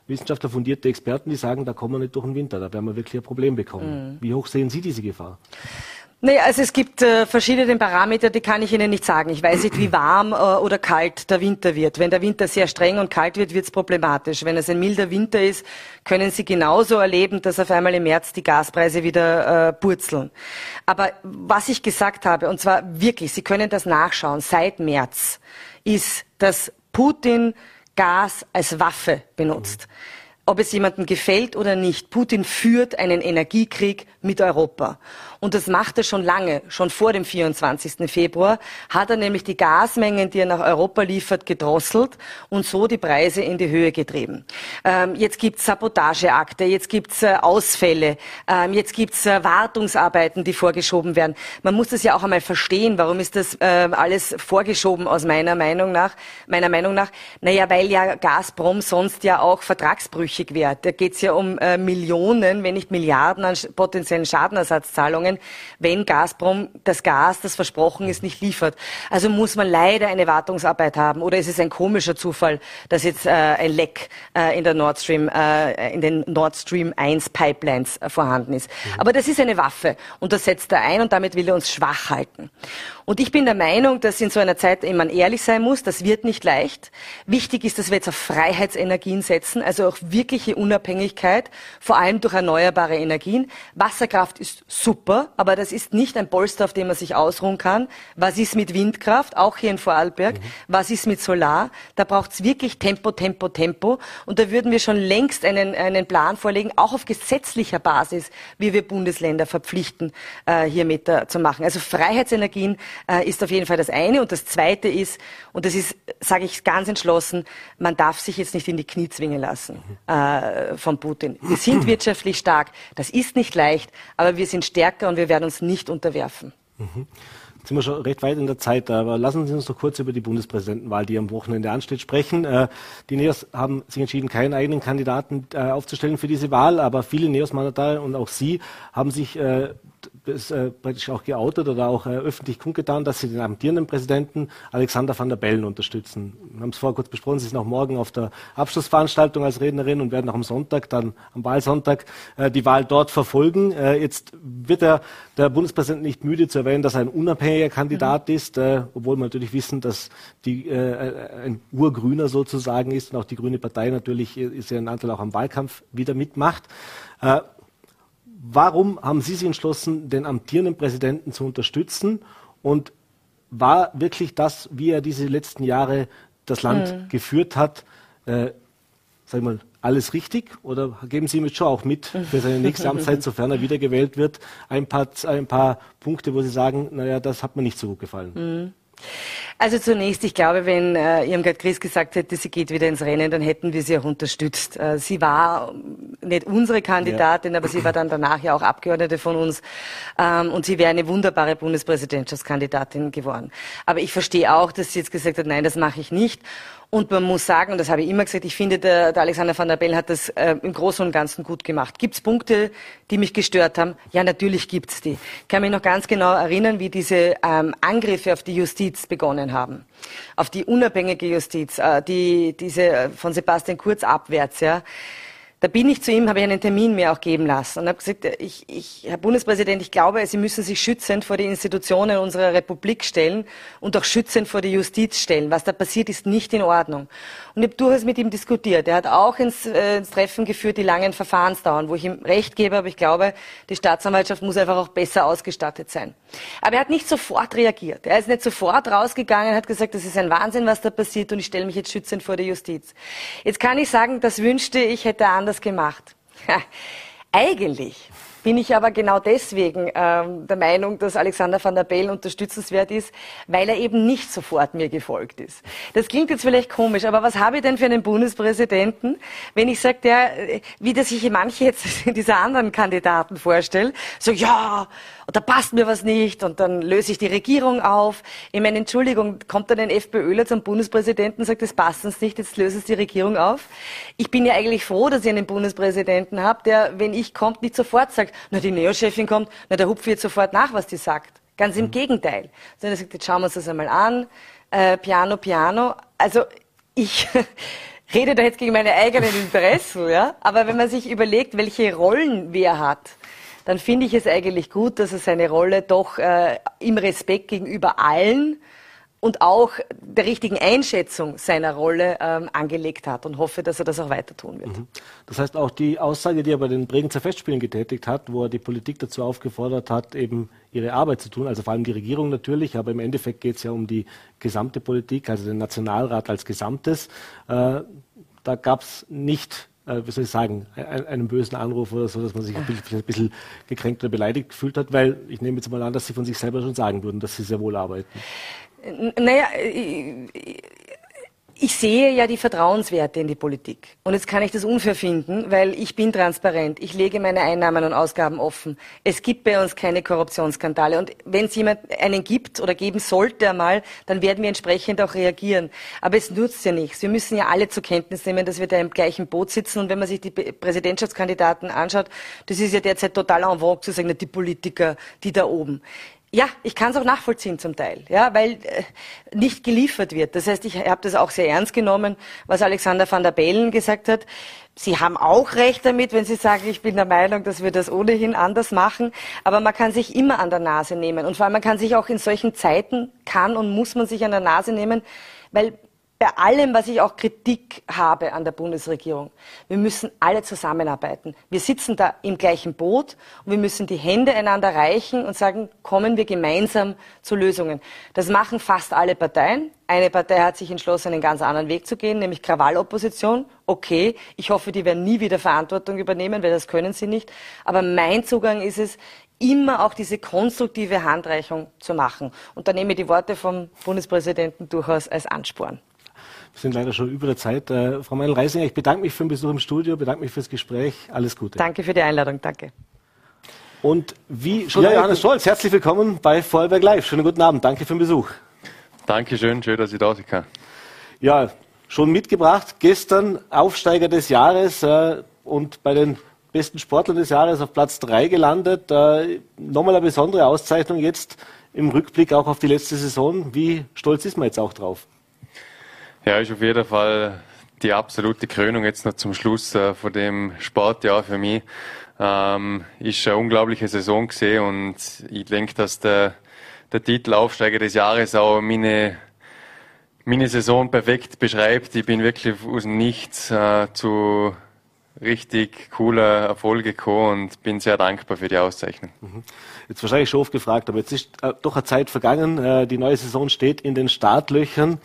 Wissenschaftler, fundierte Experten, die sagen, da kommen wir nicht durch den Winter, da werden wir wirklich ein Problem bekommen. Mhm. Wie hoch sehen Sie diese Gefahr? Nee, also es gibt äh, verschiedene Parameter, die kann ich Ihnen nicht sagen. Ich weiß nicht, wie warm äh, oder kalt der Winter wird. Wenn der Winter sehr streng und kalt wird, wird es problematisch. Wenn es ein milder Winter ist, können Sie genauso erleben, dass auf einmal im März die Gaspreise wieder äh, purzeln. Aber was ich gesagt habe, und zwar wirklich, Sie können das nachschauen, seit März, ist, dass Putin Gas als Waffe benutzt. Mhm ob es jemandem gefällt oder nicht, Putin führt einen Energiekrieg mit Europa. Und das macht er schon lange, schon vor dem 24. Februar, hat er nämlich die Gasmengen, die er nach Europa liefert, gedrosselt und so die Preise in die Höhe getrieben. Ähm, jetzt gibt's Sabotageakte, jetzt gibt's äh, Ausfälle, ähm, jetzt gibt's äh, Wartungsarbeiten, die vorgeschoben werden. Man muss das ja auch einmal verstehen. Warum ist das äh, alles vorgeschoben aus meiner Meinung nach? Meiner Meinung nach, naja, weil ja Gazprom sonst ja auch vertragsbrüchig wäre. Da geht's ja um äh, Millionen, wenn nicht Milliarden an potenziellen Schadenersatzzahlungen Verhandlungen, wenn Gazprom das Gas, das versprochen ist, nicht liefert. Also muss man leider eine Wartungsarbeit haben. Oder ist es ein komischer Zufall, dass jetzt äh, ein Leck äh, in der Nord Stream, äh, in den Nord Stream 1 Pipelines vorhanden ist. Mhm. Aber das ist eine Waffe und das setzt er ein und damit will er uns schwach halten. Und ich bin der Meinung, dass in so einer Zeit man ehrlich sein muss. Das wird nicht leicht. Wichtig ist, dass wir jetzt auf Freiheitsenergien setzen, also auch wirkliche Unabhängigkeit, vor allem durch erneuerbare Energien. Wasserkraft ist super, aber das ist nicht ein Polster, auf dem man sich ausruhen kann. Was ist mit Windkraft, auch hier in Vorarlberg? Mhm. Was ist mit Solar? Da braucht es wirklich Tempo, Tempo, Tempo. Und da würden wir schon längst einen, einen Plan vorlegen, auch auf gesetzlicher Basis, wie wir Bundesländer verpflichten, äh, hiermit äh, zu machen. Also Freiheitsenergien äh, ist auf jeden Fall das eine. Und das zweite ist, und das ist, sage ich ganz entschlossen, man darf sich jetzt nicht in die Knie zwingen lassen äh, von Putin. Wir sind wirtschaftlich stark. Das ist nicht leicht, aber wir sind stärker und wir werden uns nicht unterwerfen. Mhm. Jetzt sind wir schon recht weit in der Zeit, aber lassen Sie uns noch kurz über die Bundespräsidentenwahl, die am Wochenende ansteht, sprechen. Äh, die NEOS haben sich entschieden, keinen eigenen Kandidaten äh, aufzustellen für diese Wahl, aber viele NEOS-Mandate und auch Sie haben sich äh, ist, äh, praktisch auch geoutet oder auch äh, öffentlich kundgetan, dass sie den amtierenden Präsidenten Alexander van der Bellen unterstützen. Wir haben es vorher kurz besprochen, sie sind auch morgen auf der Abschlussveranstaltung als Rednerin und werden auch am Sonntag, dann am Wahlsonntag, äh, die Wahl dort verfolgen. Äh, jetzt wird der, der Bundespräsident nicht müde zu erwähnen, dass er ein unabhängiger Kandidat mhm. ist, äh, obwohl wir natürlich wissen, dass die, äh, ein Urgrüner sozusagen ist und auch die Grüne Partei natürlich ist ja ein Anteil auch am Wahlkampf wieder mitmacht. Äh, Warum haben Sie sich entschlossen, den amtierenden Präsidenten zu unterstützen? Und war wirklich das, wie er diese letzten Jahre das Land mhm. geführt hat, äh, sag mal, alles richtig? Oder geben Sie ihm jetzt schon auch mit für seine nächste [LAUGHS] Amtszeit, sofern er wiedergewählt wird, ein paar, ein paar Punkte, wo Sie sagen, naja, das hat mir nicht so gut gefallen? Mhm. Also zunächst, ich glaube, wenn äh, Irmgard Chris gesagt hätte, sie geht wieder ins Rennen, dann hätten wir sie auch unterstützt. Äh, sie war nicht unsere Kandidatin, ja. aber sie war dann danach ja auch Abgeordnete von uns ähm, und sie wäre eine wunderbare Bundespräsidentschaftskandidatin geworden. Aber ich verstehe auch, dass sie jetzt gesagt hat, nein, das mache ich nicht. Und man muss sagen, und das habe ich immer gesagt, ich finde, der, der Alexander van der Bellen hat das äh, im Großen und Ganzen gut gemacht. Gibt es Punkte, die mich gestört haben? Ja, natürlich gibt's die. Ich kann mich noch ganz genau erinnern, wie diese ähm, Angriffe auf die Justiz begonnen haben. Auf die unabhängige Justiz, äh, die, diese äh, von Sebastian Kurz abwärts, ja. Da bin ich zu ihm, habe ich einen Termin mir auch geben lassen und habe gesagt, ich, ich, Herr Bundespräsident, ich glaube, Sie müssen sich schützend vor die Institutionen unserer Republik stellen und auch schützend vor die Justiz stellen. Was da passiert, ist nicht in Ordnung. Und ich habe durchaus mit ihm diskutiert. Er hat auch ins, äh, ins Treffen geführt, die langen Verfahrensdauern, wo ich ihm recht gebe, aber ich glaube, die Staatsanwaltschaft muss einfach auch besser ausgestattet sein. Aber er hat nicht sofort reagiert. Er ist nicht sofort rausgegangen, hat gesagt, das ist ein Wahnsinn, was da passiert und ich stelle mich jetzt schützend vor die Justiz. Jetzt kann ich sagen, das wünschte ich, hätte anders anders gemacht. [LAUGHS] Eigentlich bin ich aber genau deswegen ähm, der Meinung, dass Alexander van der Bellen unterstützenswert ist, weil er eben nicht sofort mir gefolgt ist. Das klingt jetzt vielleicht komisch, aber was habe ich denn für einen Bundespräsidenten, wenn ich sage, der, äh, wie das sich manche jetzt [LAUGHS] dieser anderen Kandidaten vorstellen, so ja, da passt mir was nicht und dann löse ich die Regierung auf. Ich meine, Entschuldigung, kommt dann ein FPÖler zum Bundespräsidenten und sagt, das passt uns nicht, jetzt löse ich die Regierung auf. Ich bin ja eigentlich froh, dass ich einen Bundespräsidenten habe, der, wenn ich kommt, nicht sofort sagt, na, die Neochefin kommt, na, der hupft jetzt sofort nach, was die sagt. Ganz im mhm. Gegenteil. Sondern er sagt, jetzt schauen wir uns das einmal an, äh, piano, piano. Also, ich, [LAUGHS] rede da jetzt gegen meine eigenen Interessen, ja. Aber wenn man sich überlegt, welche Rollen wer hat, dann finde ich es eigentlich gut, dass er seine Rolle doch äh, im Respekt gegenüber allen und auch der richtigen Einschätzung seiner Rolle ähm, angelegt hat und hoffe, dass er das auch weiter tun wird. Mhm. Das heißt auch die Aussage, die er bei den Bregenzer Festspielen getätigt hat, wo er die Politik dazu aufgefordert hat, eben ihre Arbeit zu tun, also vor allem die Regierung natürlich, aber im Endeffekt geht es ja um die gesamte Politik, also den Nationalrat als Gesamtes. Äh, da gab es nicht äh, wie soll ich sagen, einen bösen Anruf oder so, dass man sich ein bisschen, ein bisschen gekränkt oder beleidigt gefühlt hat, weil ich nehme jetzt mal an, dass Sie von sich selber schon sagen würden, dass Sie sehr wohl arbeiten. Naja, ich sehe ja die Vertrauenswerte in die Politik. Und jetzt kann ich das unfair finden, weil ich bin transparent. Ich lege meine Einnahmen und Ausgaben offen. Es gibt bei uns keine Korruptionsskandale. Und wenn es jemand einen gibt oder geben sollte einmal, dann werden wir entsprechend auch reagieren. Aber es nutzt ja nichts. Wir müssen ja alle zur Kenntnis nehmen, dass wir da im gleichen Boot sitzen. Und wenn man sich die Präsidentschaftskandidaten anschaut, das ist ja derzeit total en vogue zu sagen, die Politiker, die da oben. Ja, ich kann es auch nachvollziehen zum Teil, ja, weil äh, nicht geliefert wird. Das heißt, ich habe das auch sehr ernst genommen, was Alexander van der Bellen gesagt hat. Sie haben auch recht damit, wenn Sie sagen, ich bin der Meinung, dass wir das ohnehin anders machen. Aber man kann sich immer an der Nase nehmen. Und vor allem, man kann sich auch in solchen Zeiten, kann und muss man sich an der Nase nehmen, weil bei allem, was ich auch Kritik habe an der Bundesregierung. Wir müssen alle zusammenarbeiten. Wir sitzen da im gleichen Boot und wir müssen die Hände einander reichen und sagen, kommen wir gemeinsam zu Lösungen. Das machen fast alle Parteien. Eine Partei hat sich entschlossen, einen ganz anderen Weg zu gehen, nämlich Krawallopposition. Okay, ich hoffe, die werden nie wieder Verantwortung übernehmen, weil das können sie nicht. Aber mein Zugang ist es, immer auch diese konstruktive Handreichung zu machen. Und da nehme ich die Worte vom Bundespräsidenten durchaus als Ansporn. Wir sind leider schon über der Zeit. Äh, Frau Meinl-Reisinger, ich bedanke mich für den Besuch im Studio, bedanke mich fürs Gespräch. Alles Gute. Danke für die Einladung. Danke. Und wie schon ja, Johannes Scholz, herzlich willkommen bei Vorarlberg Live. Schönen guten Abend. Danke für den Besuch. Dankeschön. Schön, dass ich da sein kann. Ja, schon mitgebracht. Gestern Aufsteiger des Jahres äh, und bei den besten Sportlern des Jahres auf Platz 3 gelandet. Äh, nochmal eine besondere Auszeichnung jetzt im Rückblick auch auf die letzte Saison. Wie stolz ist man jetzt auch drauf? Ja, ist auf jeden Fall die absolute Krönung jetzt noch zum Schluss äh, von dem Sportjahr für mich. Ähm, ist eine unglaubliche Saison gesehen und ich denke, dass der, der Titel Aufsteiger des Jahres auch meine, meine Saison perfekt beschreibt. Ich bin wirklich aus dem Nichts äh, zu richtig cooler Erfolge gekommen und bin sehr dankbar für die Auszeichnung. Mhm. Jetzt wahrscheinlich schon oft gefragt, aber jetzt ist äh, doch eine Zeit vergangen. Äh, die neue Saison steht in den Startlöchern.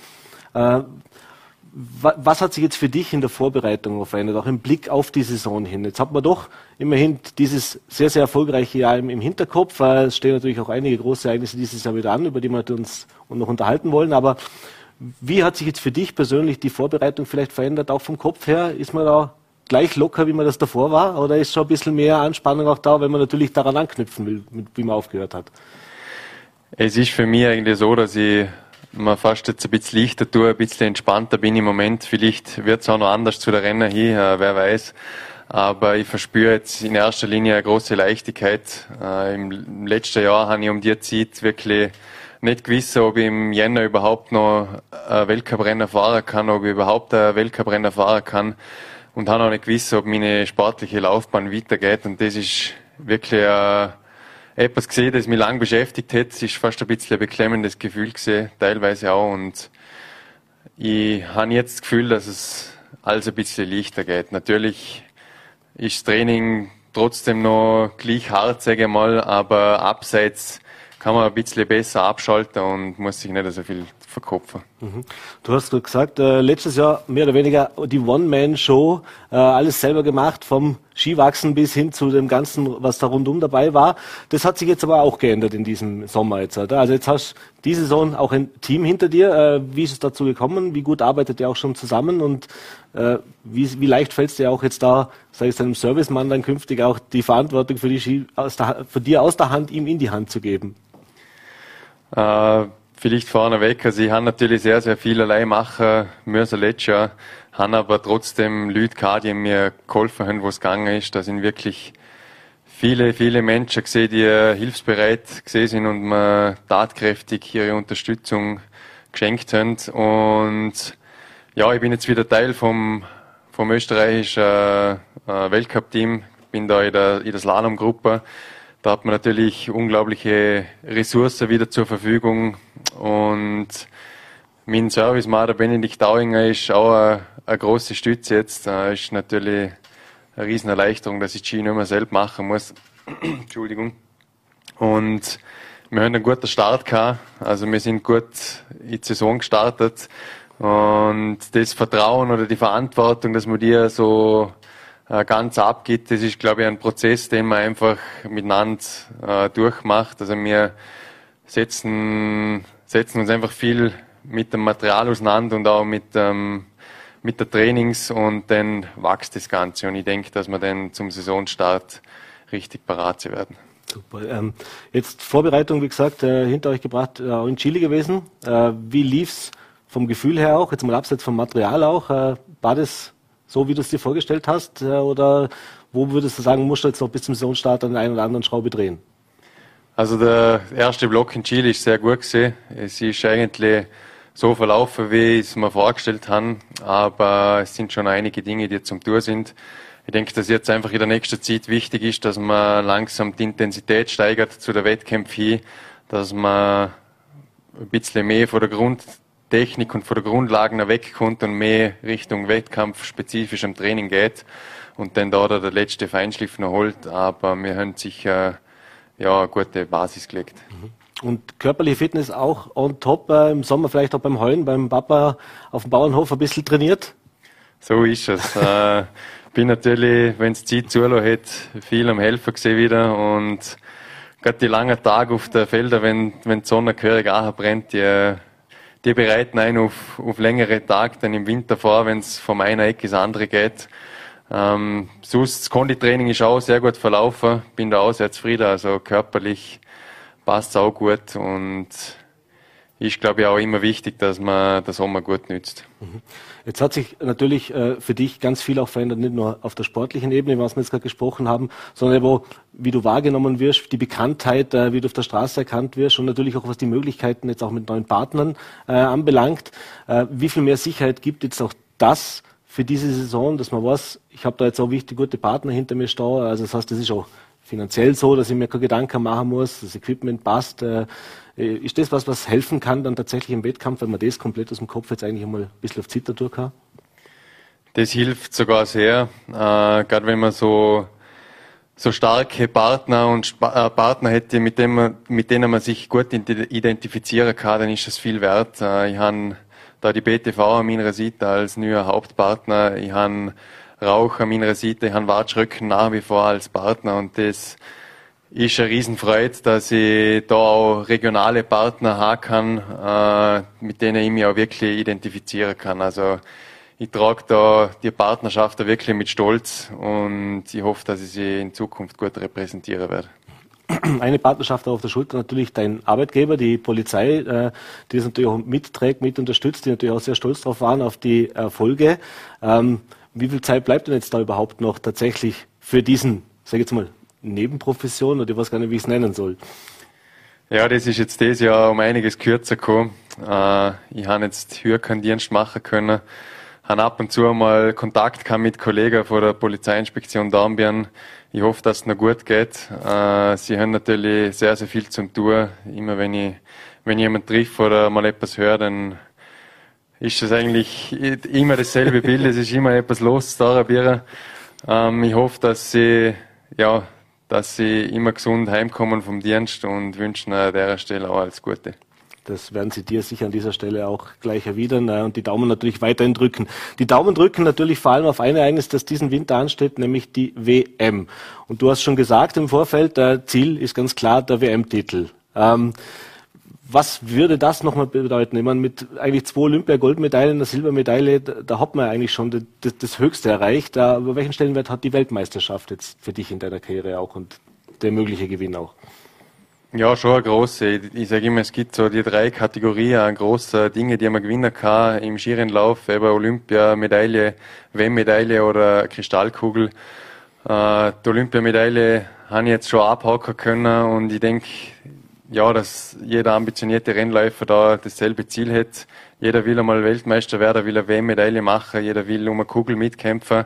Was hat sich jetzt für dich in der Vorbereitung verändert, auch im Blick auf die Saison hin? Jetzt hat man doch immerhin dieses sehr, sehr erfolgreiche Jahr im, im Hinterkopf. Es stehen natürlich auch einige große Ereignisse dieses Jahr wieder an, über die wir uns noch unterhalten wollen. Aber wie hat sich jetzt für dich persönlich die Vorbereitung vielleicht verändert, auch vom Kopf her? Ist man da gleich locker, wie man das davor war? Oder ist schon ein bisschen mehr Anspannung auch da, wenn man natürlich daran anknüpfen will, wie man aufgehört hat? Es ist für mich eigentlich so, dass ich mir fast jetzt ein bisschen leichter tue, ein bisschen entspannter bin im Moment. Vielleicht wird es auch noch anders zu der Rennen hin, äh, wer weiß. Aber ich verspüre jetzt in erster Linie eine große Leichtigkeit. Äh, Im letzten Jahr habe ich um die Zeit wirklich nicht gewusst, ob ich im Jänner überhaupt noch ein Weltcuprennen fahren kann, ob ich überhaupt ein Weltcuprennen fahren kann. Und habe auch nicht gewusst, ob meine sportliche Laufbahn weitergeht. Und das ist wirklich ein etwas gesehen, das mich lange beschäftigt hat. Es ist fast ein bisschen ein beklemmendes Gefühl gesehen, teilweise auch. Und ich habe jetzt das Gefühl, dass es alles ein bisschen leichter geht. Natürlich ist das Training trotzdem noch gleich hart, sage ich mal, aber abseits kann man ein bisschen besser abschalten und muss sich nicht so viel verkopfen. Mhm. Du hast gesagt, äh, letztes Jahr mehr oder weniger die One-Man-Show, äh, alles selber gemacht, vom Skiwachsen bis hin zu dem Ganzen, was da rundum dabei war. Das hat sich jetzt aber auch geändert in diesem Sommer jetzt. Oder? Also jetzt hast du diese Saison auch ein Team hinter dir. Äh, wie ist es dazu gekommen? Wie gut arbeitet ihr auch schon zusammen? Und äh, wie, wie leicht fällt es dir auch jetzt da, sag ich deinem Servicemann dann künftig auch die Verantwortung für die Ski aus der, von dir aus der Hand ihm in die Hand zu geben? Äh, vielleicht vorneweg, also ich habe natürlich sehr, sehr viel allein machen müssen letztes Jahr, habe aber trotzdem Leute gehabt, die mir geholfen haben, wo es gegangen ist. Da sind wirklich viele, viele Menschen gesehen, die hilfsbereit gesehen sind und mir tatkräftig ihre Unterstützung geschenkt haben. Und ja, ich bin jetzt wieder Teil vom, vom österreichischen äh, Weltcup-Team, bin da in der, in der Slalom-Gruppe da hat man natürlich unglaubliche Ressourcen wieder zur Verfügung und mein Servicemann, der Benedikt Dauinger, ist auch eine, eine große Stütze jetzt. Das ist natürlich eine riesen Erleichterung, dass ich die Ski nicht mehr selbst machen muss. [CLEARS THROAT] Entschuldigung. Und wir haben einen guten Start gehabt. Also wir sind gut in die Saison gestartet. Und das Vertrauen oder die Verantwortung, dass man die so ganz abgeht, das ist, glaube ich, ein Prozess, den man einfach miteinander äh, durchmacht. Also wir setzen, setzen uns einfach viel mit dem Material auseinander und auch mit, ähm, mit der Trainings und dann wächst das Ganze. Und ich denke, dass wir dann zum Saisonstart richtig parat werden. Super. Ähm, jetzt Vorbereitung, wie gesagt, äh, hinter euch gebracht, äh, auch in Chile gewesen. Äh, wie lief's vom Gefühl her auch, jetzt mal abseits vom Material auch? Äh, war das so wie du es dir vorgestellt hast? Äh, oder wo würdest du sagen, musst du jetzt noch bis zum Saisonstart an der einen oder anderen Schraube drehen? Also der erste Block in Chile ist sehr gut gesehen. Es ist eigentlich so verlaufen, wie ich es mir vorgestellt habe. Aber es sind schon einige Dinge, die zum Tour sind. Ich denke, dass jetzt einfach in der nächsten Zeit wichtig ist, dass man langsam die Intensität steigert zu der Wettkämpfe dass man ein bisschen mehr von der Grund Technik und von der Grundlagen wegkommt und mehr Richtung Wettkampf spezifischem Training geht und dann da der letzte Feinschliff noch holt. Aber wir haben sicher ja, eine gute Basis gelegt. Mhm. Und körperliche Fitness auch on top, äh, im Sommer vielleicht auch beim Heulen, beim Papa auf dem Bauernhof ein bisschen trainiert? So ist es. [LAUGHS] äh, bin natürlich, wenn es Zeit zulässt, viel am Helfen gesehen wieder und gerade die langen Tage auf den Feldern, wenn, wenn die Sonne gehörig brennt, die die bereiten einen auf, auf längere Tage dann im Winter vor, wenn es von einer Ecke ins andere geht. Ähm, sonst, das Konditraining ist auch sehr gut verlaufen, bin da auch sehr zufrieden, also körperlich passt es auch gut und ist, glaube ich, auch immer wichtig, dass man den Sommer gut nützt. Mhm. Jetzt hat sich natürlich äh, für dich ganz viel auch verändert, nicht nur auf der sportlichen Ebene, was wir jetzt gerade gesprochen haben, sondern wo, wie du wahrgenommen wirst, die Bekanntheit, äh, wie du auf der Straße erkannt wirst und natürlich auch was die Möglichkeiten jetzt auch mit neuen Partnern äh, anbelangt. Wie viel mehr Sicherheit gibt jetzt auch das für diese Saison, dass man weiß, ich habe da jetzt auch wichtig gute Partner hinter mir stehen. Also das heißt, das ist auch finanziell so, dass ich mir keine Gedanken machen muss, das Equipment passt. Äh, äh, ist das was, was helfen kann dann tatsächlich im Wettkampf, wenn man das komplett aus dem Kopf jetzt eigentlich einmal ein bisschen auf Zitter durch kann? Das hilft sogar sehr, äh, gerade wenn man so so starke Partner und Sp äh, Partner hätte, mit, dem mit denen man sich gut identifizieren kann, dann ist das viel wert. Äh, ich habe da die BTV an meiner Seite als neuer Hauptpartner. Ich habe Rauch an meiner Seite, ich habe Watschrücken nach wie vor als Partner und das ist eine Riesenfreude, dass ich da auch regionale Partner haben kann, äh, mit denen ich mich auch wirklich identifizieren kann. Also ich trage da die Partnerschaft da wirklich mit Stolz und ich hoffe, dass ich sie in Zukunft gut repräsentieren werde. Eine Partnerschaft auf der Schulter natürlich dein Arbeitgeber, die Polizei, äh, die das natürlich auch mitträgt, mit unterstützt, die natürlich auch sehr stolz darauf waren, auf die Erfolge. Ähm, wie viel Zeit bleibt denn jetzt da überhaupt noch tatsächlich für diesen, sag ich jetzt mal, Nebenprofession oder ich weiß gar nicht, wie ich es nennen soll? Ja, das ist jetzt dieses Jahr um einiges kürzer gekommen. Äh, ich habe jetzt höher keinen Dienst machen können habe ab und zu einmal Kontakt gehabt mit Kollegen von der Polizeiinspektion Dornbirn. Ich hoffe, dass es noch gut geht. Äh, sie haben natürlich sehr, sehr viel zum tun. Immer wenn ich, wenn ich jemanden trifft oder mal etwas höre, dann ist das eigentlich immer dasselbe Bild. Es ist immer etwas los da, Bier. Ähm, ich hoffe, dass sie, ja, dass sie immer gesund heimkommen vom Dienst und wünschen an der Stelle auch alles Gute. Das werden Sie dir sicher an dieser Stelle auch gleich erwidern äh, und die Daumen natürlich weiterhin drücken. Die Daumen drücken natürlich vor allem auf ein Ereignis, das diesen Winter ansteht, nämlich die WM. Und du hast schon gesagt im Vorfeld, der Ziel ist ganz klar der WM-Titel. Ähm, was würde das nochmal bedeuten? Ich meine, mit eigentlich zwei Olympia-Goldmedaillen, einer Silbermedaille, da, da, hat man eigentlich schon das, das Höchste erreicht. Aber welchen Stellenwert hat die Weltmeisterschaft jetzt für dich in deiner Karriere auch und der mögliche Gewinn auch? Ja, schon eine große. Ich, ich sage immer, es gibt so die drei Kategorien großer Dinge, die man gewinnen kann im Skirennlauf, eben Olympia, Medaille, WM-Medaille oder Kristallkugel. Äh, die Olympiamedaille habe ich jetzt schon abhaken können und ich denke, ja, dass jeder ambitionierte Rennläufer da dasselbe Ziel hat. Jeder will einmal Weltmeister werden, will eine WM-Medaille machen, jeder will um eine Kugel mitkämpfen.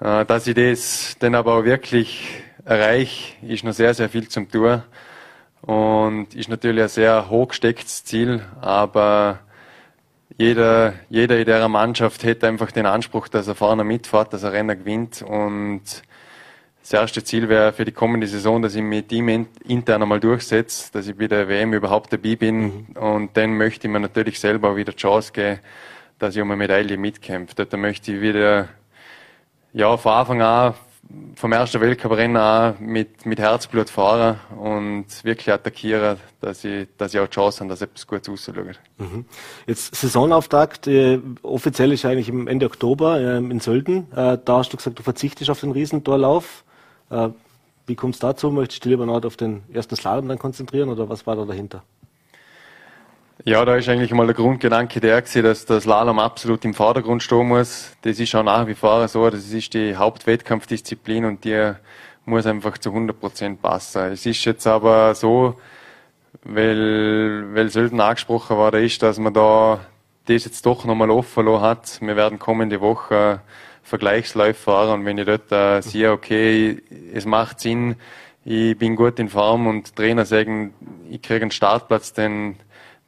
Äh, dass ich das dann aber auch wirklich erreiche, ist noch sehr, sehr viel zum tun. Und ist natürlich ein sehr hoch gestecktes Ziel, aber jeder, jeder in der Mannschaft hätte einfach den Anspruch, dass er vorne mitfährt, dass er Renner gewinnt. Und das erste Ziel wäre für die kommende Saison, dass ich mit ihm intern einmal durchsetze, dass ich bei der WM überhaupt dabei bin. Mhm. Und dann möchte ich mir natürlich selber wieder die Chance geben, dass ich um eine Medaille mitkämpfe. Dort möchte ich wieder, ja, von Anfang an vom ersten Weltcuprennen an mit, mit Herzblut fahren und wirklich attackieren, dass ich, dass ich auch die Chance habe, dass etwas Gutes rausschaut. Mhm. Jetzt Saisonauftakt, äh, offiziell ist eigentlich im Ende Oktober äh, in Sölden. Äh, da hast du gesagt, du verzichtest auf den Riesentorlauf. Äh, wie kommt es dazu? Möchtest du lieber noch auf den ersten Slalom dann konzentrieren oder was war da dahinter? Ja, da ist eigentlich mal der Grundgedanke der gewesen, dass das Slalom absolut im Vordergrund stehen muss. Das ist auch nach wie vor so. Das ist die Hauptwettkampfdisziplin und die muss einfach zu 100 Prozent passen. Es ist jetzt aber so, weil, weil selten angesprochen worden ist, dass man da das jetzt doch nochmal offen hat. Wir werden kommende Woche Vergleichsläufe fahren und wenn ich dort äh, sehe, okay, es macht Sinn, ich bin gut in Form und Trainer sagen, ich kriege einen Startplatz, dann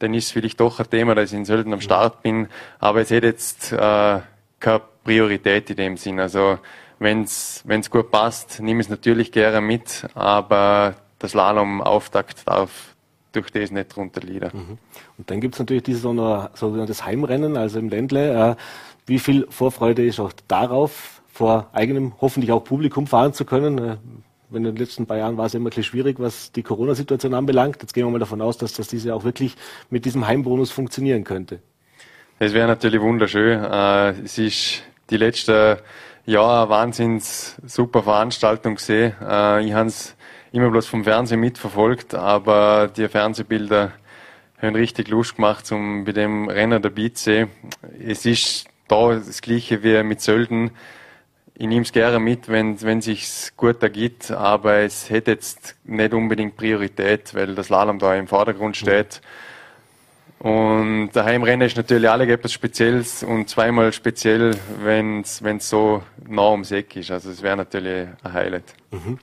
dann ist es vielleicht doch ein Thema, dass ich in Sölden am Start bin. Aber es hat jetzt äh, keine Priorität in dem Sinn. Also wenn es gut passt, nehme ich es natürlich gerne mit, aber das Slalom-Auftakt darf durch das nicht drunter leiden. Mhm. Und dann gibt es natürlich dieses sogenanntes Heimrennen, also im Ländle. Äh, wie viel Vorfreude ist auch darauf, vor eigenem, hoffentlich auch Publikum fahren zu können? Äh, in den letzten paar Jahren war es immer ein bisschen schwierig, was die Corona-Situation anbelangt. Jetzt gehen wir mal davon aus, dass das diese auch wirklich mit diesem Heimbonus funktionieren könnte. Es wäre natürlich wunderschön. Äh, es ist die letzten Jahre eine wahnsinns super Veranstaltung gesehen. Ich habe es immer bloß vom Fernsehen mitverfolgt, aber die Fernsehbilder haben richtig Lust gemacht, um bei dem Rennen zu sehen. Es ist da das Gleiche wie mit Sölden ich nehme es gerne mit, wenn wenn sich's gut ergibt, aber es hätte jetzt nicht unbedingt Priorität, weil das Slalom da im Vordergrund steht. Und der Heimrennen ist natürlich alle etwas Spezielles und zweimal speziell, wenn es so nah ums Eck ist. Also es wäre natürlich ein Highlight. Mhm.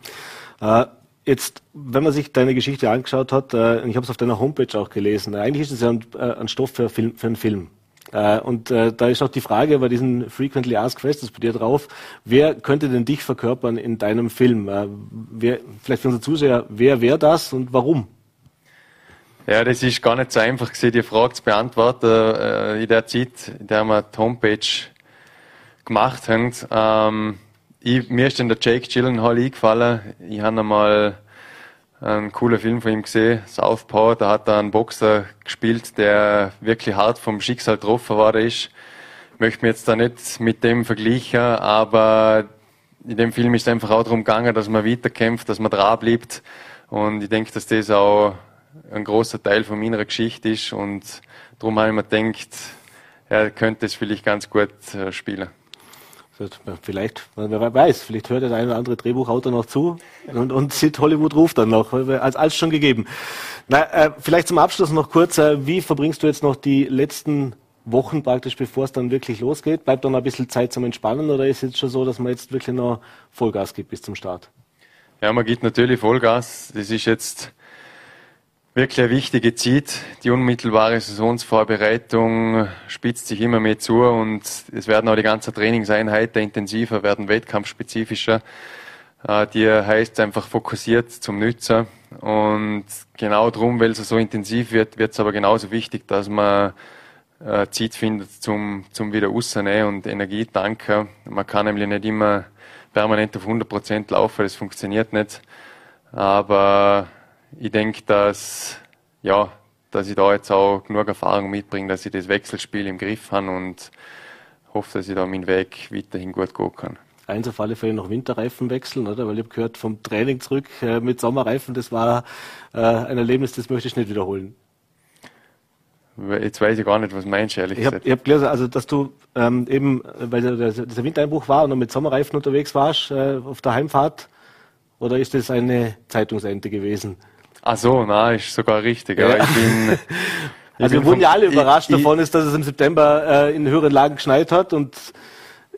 Äh, jetzt, wenn man sich deine Geschichte angeschaut hat, äh, ich habe es auf deiner Homepage auch gelesen, eigentlich ist es ja ein, äh, ein Stoff für, Film, für einen Film. Äh, und äh, da ist auch die Frage bei diesen Frequently Asked Questions bei dir drauf, wer könnte denn dich verkörpern in deinem Film? Äh, wer, vielleicht für unsere Zuseher, wer wäre das und warum? Ja, das ist gar nicht so einfach die Frage zu beantworten. Äh, in der Zeit, in der wir die Homepage gemacht haben, ähm, ich, mir ist dann der Jake Gyllenhaal eingefallen. Ich habe einmal einen coolen Film von ihm gesehen, Southpaw. Da hat er einen Boxer gespielt, der wirklich hart vom Schicksal getroffen ist. Ich möchte mich jetzt da nicht mit dem vergleichen, aber in dem Film ist es einfach auch darum gegangen, dass man weiterkämpft, dass man dran bleibt. Und ich denke, dass das auch ein großer Teil von meiner Geschichte ist. Und darum habe ich mir gedacht, er könnte es vielleicht ganz gut äh, spielen. Vielleicht, wer weiß, vielleicht hört der eine oder andere Drehbuchautor noch zu und, und sieht Hollywood ruft dann noch, als alles schon gegeben. Na, äh, vielleicht zum Abschluss noch kurz, äh, wie verbringst du jetzt noch die letzten Wochen praktisch, bevor es dann wirklich losgeht? Bleibt dann ein bisschen Zeit zum Entspannen oder ist es jetzt schon so, dass man jetzt wirklich noch Vollgas gibt bis zum Start? Ja, man gibt natürlich Vollgas. Das ist jetzt wirklich eine wichtige Zeit. Die unmittelbare Saisonsvorbereitung spitzt sich immer mehr zu und es werden auch die ganzen Trainingseinheiten intensiver, werden wettkampfspezifischer. Äh, die heißt einfach fokussiert zum Nützer. Und genau darum, weil es so intensiv wird, wird es aber genauso wichtig, dass man äh, Zeit findet zum, zum wieder und Energie tanken. Man kann nämlich nicht immer permanent auf 100 Prozent laufen, das funktioniert nicht. Aber ich denke, dass, ja, dass ich da jetzt auch genug Erfahrung mitbringe, dass ich das Wechselspiel im Griff habe und hoffe, dass ich da meinen Weg weiterhin gut gehen kann. Eins auf alle Fälle noch Winterreifen wechseln, oder? Weil ich habe gehört, vom Training zurück äh, mit Sommerreifen, das war äh, ein Erlebnis, das möchte ich nicht wiederholen. Jetzt weiß ich gar nicht, was meinst du, ehrlich ich hab, gesagt. Ich habe gelesen, also, dass du ähm, eben, weil der, dieser Wintereinbruch war und du mit Sommerreifen unterwegs warst äh, auf der Heimfahrt, oder ist das eine Zeitungsente gewesen? Ach so, na, ist sogar richtig. Ja. ich bin, [LAUGHS] also wir wurden ja alle überrascht ich, davon, ist, dass es im September äh, in höheren Lagen geschneit hat und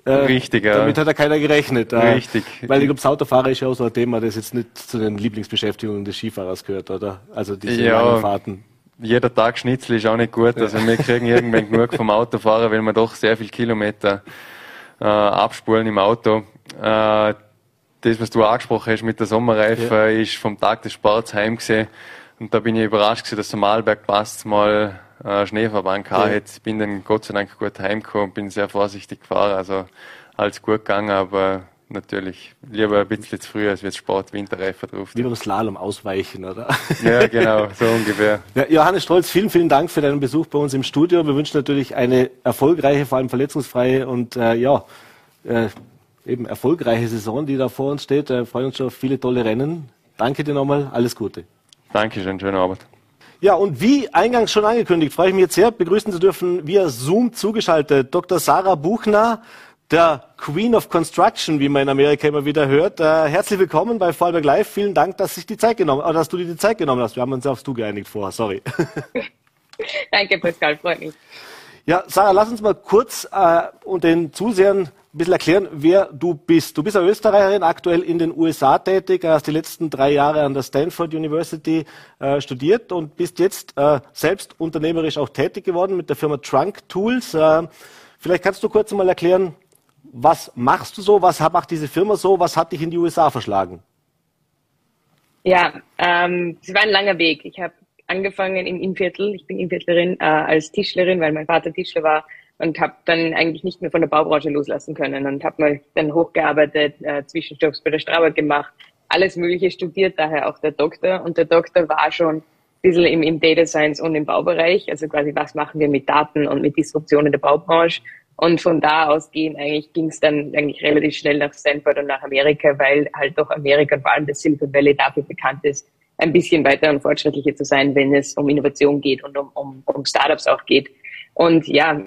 äh, richtig, ja. damit hat ja keiner gerechnet. Äh, richtig. Weil ich glaube, das Autofahrer ist ja auch so ein Thema, das jetzt nicht zu den Lieblingsbeschäftigungen des Skifahrers gehört, oder? Also diese ja, langen Fahrten. Jeder Tag Schnitzel ist auch nicht gut. Also wir kriegen irgendwann genug vom Autofahrer, weil wir doch sehr viel Kilometer äh, abspulen im Auto. Äh, das, was du angesprochen hast mit der Sommerreife, ja. ist vom Tag des Sports heim gesehen. Und da bin ich überrascht gewesen, dass der Malberg passt mal äh, Schneeverband ja. hat. Ich bin dann Gott sei Dank gut heimgekommen, bin sehr vorsichtig gefahren, also alles gut gegangen, aber natürlich lieber ein bisschen zu früh, als wird Sport Winterreifen drauf. Wie beim Slalom ausweichen, oder? Ja, genau, so ungefähr. [LAUGHS] Ja, Johannes Stolz, vielen, vielen Dank für deinen Besuch bei uns im Studio. Wir wünschen natürlich eine erfolgreiche, vor allem verletzungsfreie und äh, ja, äh, eben erfolgreiche Saison, die da vor uns steht. Wir freuen uns schon auf viele tolle Rennen. Danke dir nochmal, alles Gute. Dankeschön, schöne Arbeit. Ja, und wie eingangs schon angekündigt, freue ich mich jetzt sehr, begrüßen zu dürfen via Zoom zugeschaltet Dr. Sarah Buchner, der Queen of Construction, wie man in Amerika immer wieder hört. Äh, herzlich willkommen bei Vorarlberg Live. Vielen Dank, dass, ich die Zeit genommen, äh, dass du dir die Zeit genommen hast. Wir haben uns aufs Du geeinigt vorher, sorry. [LAUGHS] Danke, Pascal, freut mich. Ja, Sarah, lass uns mal kurz äh, und den Zusehern ein bisschen erklären, wer du bist. Du bist eine Österreicherin, aktuell in den USA tätig, hast die letzten drei Jahre an der Stanford University äh, studiert und bist jetzt äh, selbst unternehmerisch auch tätig geworden mit der Firma Trunk Tools. Äh, vielleicht kannst du kurz mal erklären, was machst du so, was macht diese Firma so, was hat dich in die USA verschlagen? Ja, ähm, es war ein langer Weg. Ich habe angefangen im Innviertel, ich bin Innviertlerin, äh, als Tischlerin, weil mein Vater Tischler war und habe dann eigentlich nicht mehr von der Baubranche loslassen können und habe mal dann hochgearbeitet, äh, Zwischenstopps bei der Strabag gemacht, alles Mögliche studiert, daher auch der Doktor. Und der Doktor war schon ein bisschen im, im Data Science und im Baubereich, also quasi was machen wir mit Daten und mit Disruption in der Baubranche. Und von da aus eigentlich ging es dann eigentlich relativ schnell nach Stanford und nach Amerika, weil halt doch Amerika und vor allem das Silicon Valley dafür bekannt ist, ein bisschen weiter und fortschrittlicher zu sein, wenn es um Innovation geht und um, um, um Startups auch geht. Und ja,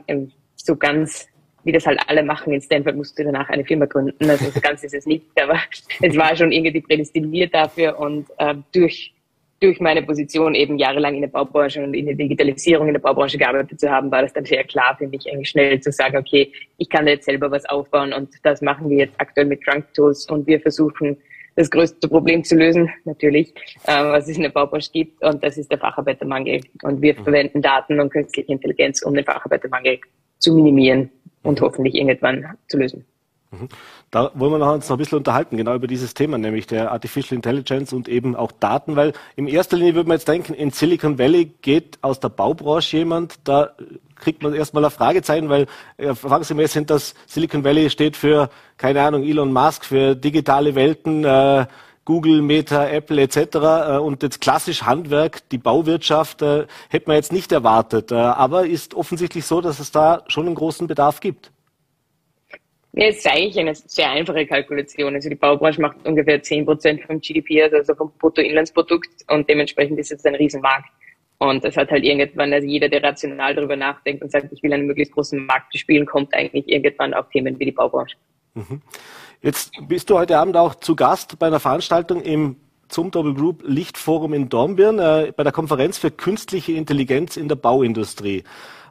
so ganz, wie das halt alle machen in Stanford, musst du danach eine Firma gründen. Also so ganz ist es nicht, aber es war schon irgendwie prädestiniert dafür und äh, durch durch meine Position eben jahrelang in der Baubranche und in der Digitalisierung in der Baubranche gearbeitet zu haben, war das dann sehr klar für mich, eigentlich schnell zu sagen, okay, ich kann da jetzt selber was aufbauen und das machen wir jetzt aktuell mit Trunk Tools und wir versuchen, das größte Problem zu lösen, natürlich, äh, was es in der Baubranche gibt und das ist der Facharbeitermangel. Und wir mhm. verwenden Daten und künstliche Intelligenz, um den Facharbeitermangel zu minimieren und hoffentlich irgendwann zu lösen. Da wollen wir uns noch ein bisschen unterhalten, genau über dieses Thema, nämlich der Artificial Intelligence und eben auch Daten, weil in erster Linie würde man jetzt denken, in Silicon Valley geht aus der Baubranche jemand, da kriegt man erstmal ein Fragezeichen, weil erfahrungsgemäß sind das Silicon Valley steht für, keine Ahnung, Elon Musk, für digitale Welten, äh, Google, Meta, Apple etc. Äh, und jetzt klassisch Handwerk, die Bauwirtschaft, äh, hätte man jetzt nicht erwartet. Äh, aber ist offensichtlich so, dass es da schon einen großen Bedarf gibt. Ja, es ist eigentlich eine sehr einfache Kalkulation. Also die Baubranche macht ungefähr 10 Prozent vom GDP, also vom Bruttoinlandsprodukt und dementsprechend ist es ein Riesenmarkt. Und das hat halt irgendwann, also jeder, der rational darüber nachdenkt und sagt, ich will einen möglichst großen Markt bespielen, kommt eigentlich irgendwann auf Themen wie die Baubranche. Mhm. Jetzt bist du heute Abend auch zu Gast bei einer Veranstaltung im zum Double Group Lichtforum in Dornbirn äh, bei der Konferenz für künstliche Intelligenz in der Bauindustrie.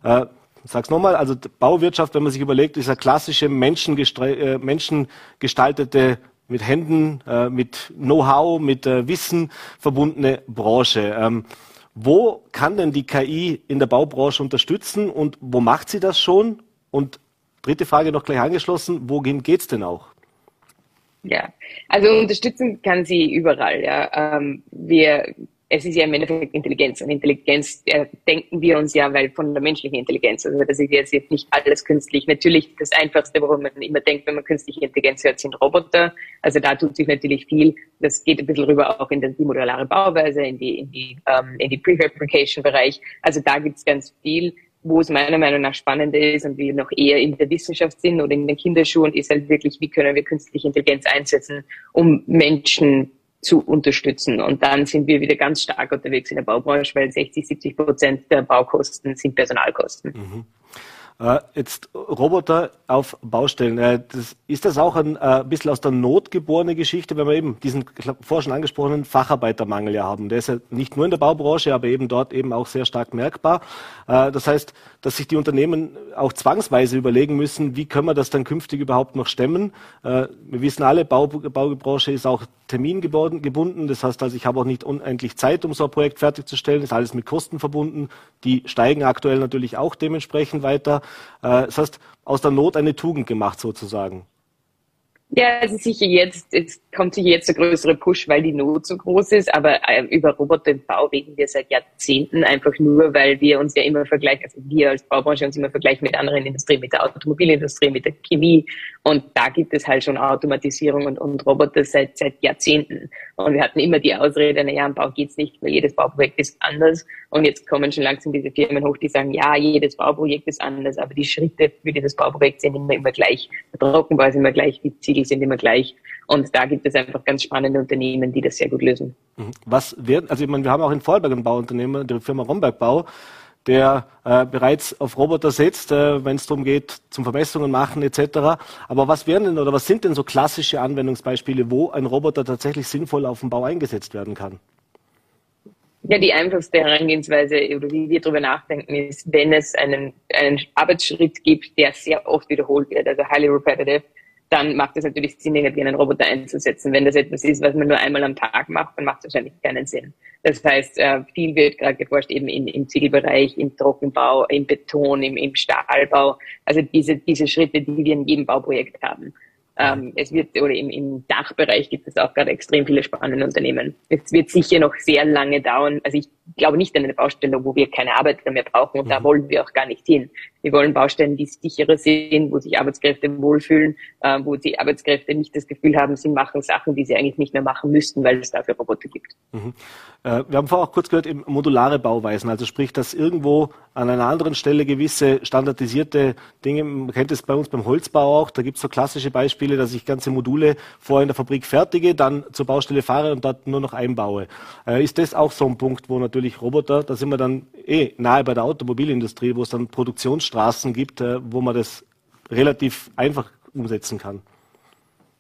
Äh, sag's nochmal, also Bauwirtschaft, wenn man sich überlegt, ist eine klassische äh, menschengestaltete, mit Händen, äh, mit Know-how, mit äh, Wissen verbundene Branche. Ähm, wo kann denn die KI in der Baubranche unterstützen und wo macht sie das schon? Und dritte Frage noch gleich angeschlossen, wohin geht's denn auch? Ja, also unterstützen kann sie überall. Ja. Ähm, wir es ist ja im Endeffekt Intelligenz. Und Intelligenz äh, denken wir uns ja, weil von der menschlichen Intelligenz. Also das ist jetzt nicht alles künstlich. Natürlich das Einfachste, worum man immer denkt, wenn man künstliche Intelligenz hört, sind Roboter. Also da tut sich natürlich viel. Das geht ein bisschen rüber auch in die modulare Bauweise, in die, in die, ähm, in die Prefabrication-Bereich. Also da gibt's ganz viel. Wo es meiner Meinung nach spannender ist und wir noch eher in der Wissenschaft sind oder in den Kinderschuhen, ist halt wirklich, wie können wir künstliche Intelligenz einsetzen, um Menschen zu unterstützen. Und dann sind wir wieder ganz stark unterwegs in der Baubranche, weil 60, 70 Prozent der Baukosten sind Personalkosten. Mhm. Äh, jetzt Roboter auf Baustellen. Äh, das, ist das auch ein äh, bisschen aus der Not geborene Geschichte, wenn wir eben diesen vorher schon angesprochenen Facharbeitermangel ja haben? Der ist ja nicht nur in der Baubranche, aber eben dort eben auch sehr stark merkbar. Das heißt, dass sich die Unternehmen auch zwangsweise überlegen müssen, wie können wir das dann künftig überhaupt noch stemmen? Wir wissen alle, Bau, Baubranche ist auch termingebunden. Das heißt also, ich habe auch nicht unendlich Zeit, um so ein Projekt fertigzustellen. Das ist alles mit Kosten verbunden. Die steigen aktuell natürlich auch dementsprechend weiter. Äh, das heißt, aus der Not eine Tugend gemacht sozusagen. Ja, also sicher jetzt, jetzt kommt sicher jetzt der größere Push, weil die Not so groß ist, aber äh, über Roboter im Bau reden wir seit Jahrzehnten einfach nur, weil wir uns ja immer vergleichen, also wir als Baubranche uns immer vergleichen mit anderen Industrien, mit der Automobilindustrie, mit der Chemie. Und da gibt es halt schon Automatisierung und, und Roboter seit, seit Jahrzehnten. Und wir hatten immer die Ausrede, naja, im Bau geht's nicht, weil jedes Bauprojekt ist anders. Und jetzt kommen schon langsam diese Firmen hoch, die sagen, ja, jedes Bauprojekt ist anders, aber die Schritte für dieses Bauprojekt sind immer, immer gleich, der Trockenbau ist immer gleich, die Ziegel sind immer gleich und da gibt es einfach ganz spannende Unternehmen, die das sehr gut lösen. Mhm. Was wird, also ich meine, wir haben auch in Vorarlberg ein Bauunternehmen, die Firma Romberg Bau, der äh, bereits auf Roboter setzt, äh, wenn es darum geht, zum Vermessungen machen etc. Aber was wären denn oder was sind denn so klassische Anwendungsbeispiele, wo ein Roboter tatsächlich sinnvoll auf dem Bau eingesetzt werden kann? Ja, die einfachste Herangehensweise oder wie wir darüber nachdenken ist, wenn es einen, einen Arbeitsschritt gibt, der sehr oft wiederholt wird, also highly repetitive, dann macht es natürlich Sinn, irgendwie einen Roboter einzusetzen. Wenn das etwas ist, was man nur einmal am Tag macht, dann macht es wahrscheinlich keinen Sinn. Das heißt, äh, viel wird gerade geforscht eben im, im Ziegelbereich, im Trockenbau, im Beton, im, im Stahlbau. Also diese, diese Schritte, die wir in jedem Bauprojekt haben. Ähm, es wird, oder im, im Dachbereich gibt es auch gerade extrem viele spannende Unternehmen. Es wird sicher noch sehr lange dauern. Also ich glaube nicht an eine Baustelle, wo wir keine Arbeiter mehr brauchen und mhm. da wollen wir auch gar nicht hin. Wir wollen Baustellen, die sicherer sind, wo sich Arbeitskräfte wohlfühlen, äh, wo die Arbeitskräfte nicht das Gefühl haben, sie machen Sachen, die sie eigentlich nicht mehr machen müssten, weil es dafür Roboter gibt. Mhm. Äh, wir haben vorher auch kurz gehört, modulare Bauweisen, also sprich, dass irgendwo an einer anderen Stelle gewisse standardisierte Dinge, man kennt es bei uns beim Holzbau auch, da gibt es so klassische Beispiele, dass ich ganze Module vorher in der Fabrik fertige, dann zur Baustelle fahre und dort nur noch einbaue. Äh, ist das auch so ein Punkt, wo natürlich Roboter, da sind wir dann eh nahe bei der Automobilindustrie, wo es dann Produktionsstraßen gibt, äh, wo man das relativ einfach umsetzen kann?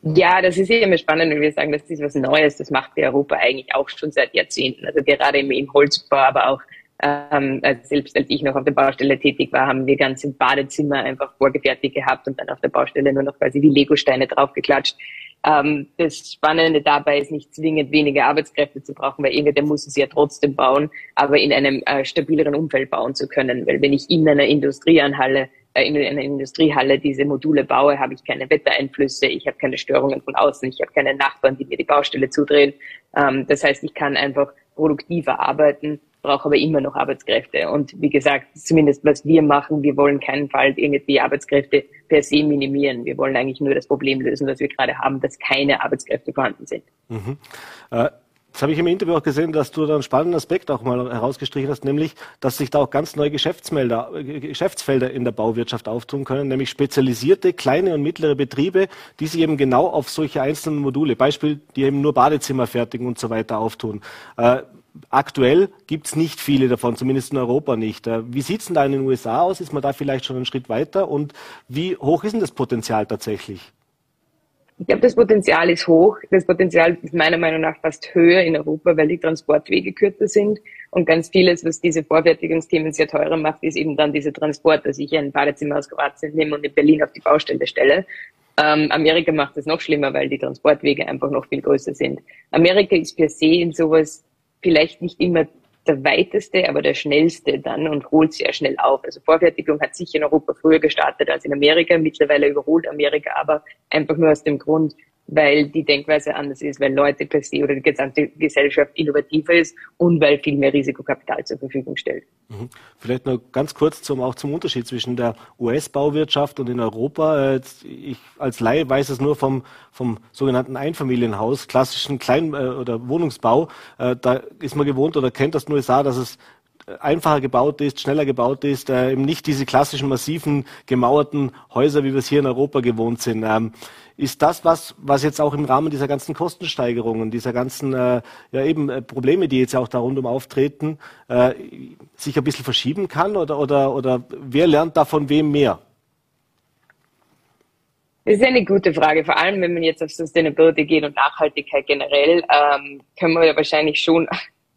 Ja, das ist immer spannend, wenn wir sagen, das ist was Neues. Das macht Europa eigentlich auch schon seit Jahrzehnten. Also gerade im Holzbau, aber auch ähm, also selbst als ich noch auf der Baustelle tätig war, haben wir ganze Badezimmer einfach vorgefertigt gehabt und dann auf der Baustelle nur noch quasi wie Legosteine draufgeklatscht. Ähm, das Spannende dabei ist nicht zwingend weniger Arbeitskräfte zu brauchen, weil irgendwer muss es ja trotzdem bauen, aber in einem äh, stabileren Umfeld bauen zu können. Weil wenn ich in einer Industrieanhalle äh, in einer Industriehalle diese Module baue, habe ich keine Wettereinflüsse, ich habe keine Störungen von außen, ich habe keine Nachbarn, die mir die Baustelle zudrehen. Ähm, das heißt, ich kann einfach produktiver arbeiten, brauche aber immer noch Arbeitskräfte. Und wie gesagt, zumindest was wir machen, wir wollen keinen Fall irgendwie Arbeitskräfte per se minimieren. Wir wollen eigentlich nur das Problem lösen, das wir gerade haben, dass keine Arbeitskräfte vorhanden sind. Mhm. Äh das habe ich im Interview auch gesehen, dass du da einen spannenden Aspekt auch mal herausgestrichen hast, nämlich, dass sich da auch ganz neue Geschäftsfelder, Geschäftsfelder in der Bauwirtschaft auftun können, nämlich spezialisierte kleine und mittlere Betriebe, die sich eben genau auf solche einzelnen Module, Beispiel, die eben nur Badezimmer fertigen und so weiter auftun. Äh, aktuell gibt es nicht viele davon, zumindest in Europa nicht. Äh, wie sieht es denn da in den USA aus? Ist man da vielleicht schon einen Schritt weiter? Und wie hoch ist denn das Potenzial tatsächlich? Ich glaube, das Potenzial ist hoch. Das Potenzial ist meiner Meinung nach fast höher in Europa, weil die Transportwege kürzer sind. Und ganz vieles, was diese Vorfertigungsthemen sehr teurer macht, ist eben dann dieser Transport, dass ich ein Badezimmer aus Kroatien nehme und in Berlin auf die Baustelle stelle. Ähm, Amerika macht das noch schlimmer, weil die Transportwege einfach noch viel größer sind. Amerika ist per se in sowas vielleicht nicht immer der weiteste, aber der schnellste dann und holt sehr schnell auf. Also Vorfertigung hat sicher in Europa früher gestartet als in Amerika. Mittlerweile überholt Amerika aber einfach nur aus dem Grund, weil die Denkweise anders ist, weil Leute per se oder die gesamte Gesellschaft innovativer ist und weil viel mehr Risikokapital zur Verfügung stellt. Mhm. Vielleicht noch ganz kurz zum, auch zum Unterschied zwischen der US-Bauwirtschaft und in Europa. Ich als Laie weiß es nur vom, vom sogenannten Einfamilienhaus, klassischen Klein- äh, oder Wohnungsbau. Äh, da ist man gewohnt oder kennt das nur USA, dass es einfacher gebaut ist, schneller gebaut ist, äh, eben nicht diese klassischen massiven gemauerten Häuser, wie wir es hier in Europa gewohnt sind. Ähm, ist das was, was jetzt auch im Rahmen dieser ganzen Kostensteigerungen, dieser ganzen äh, ja eben äh, Probleme, die jetzt auch da rundum auftreten, äh, sich ein bisschen verschieben kann oder, oder, oder wer lernt davon wem mehr? Das ist eine gute Frage. Vor allem, wenn man jetzt auf Sustainability geht und Nachhaltigkeit generell, ähm, können wir ja wahrscheinlich schon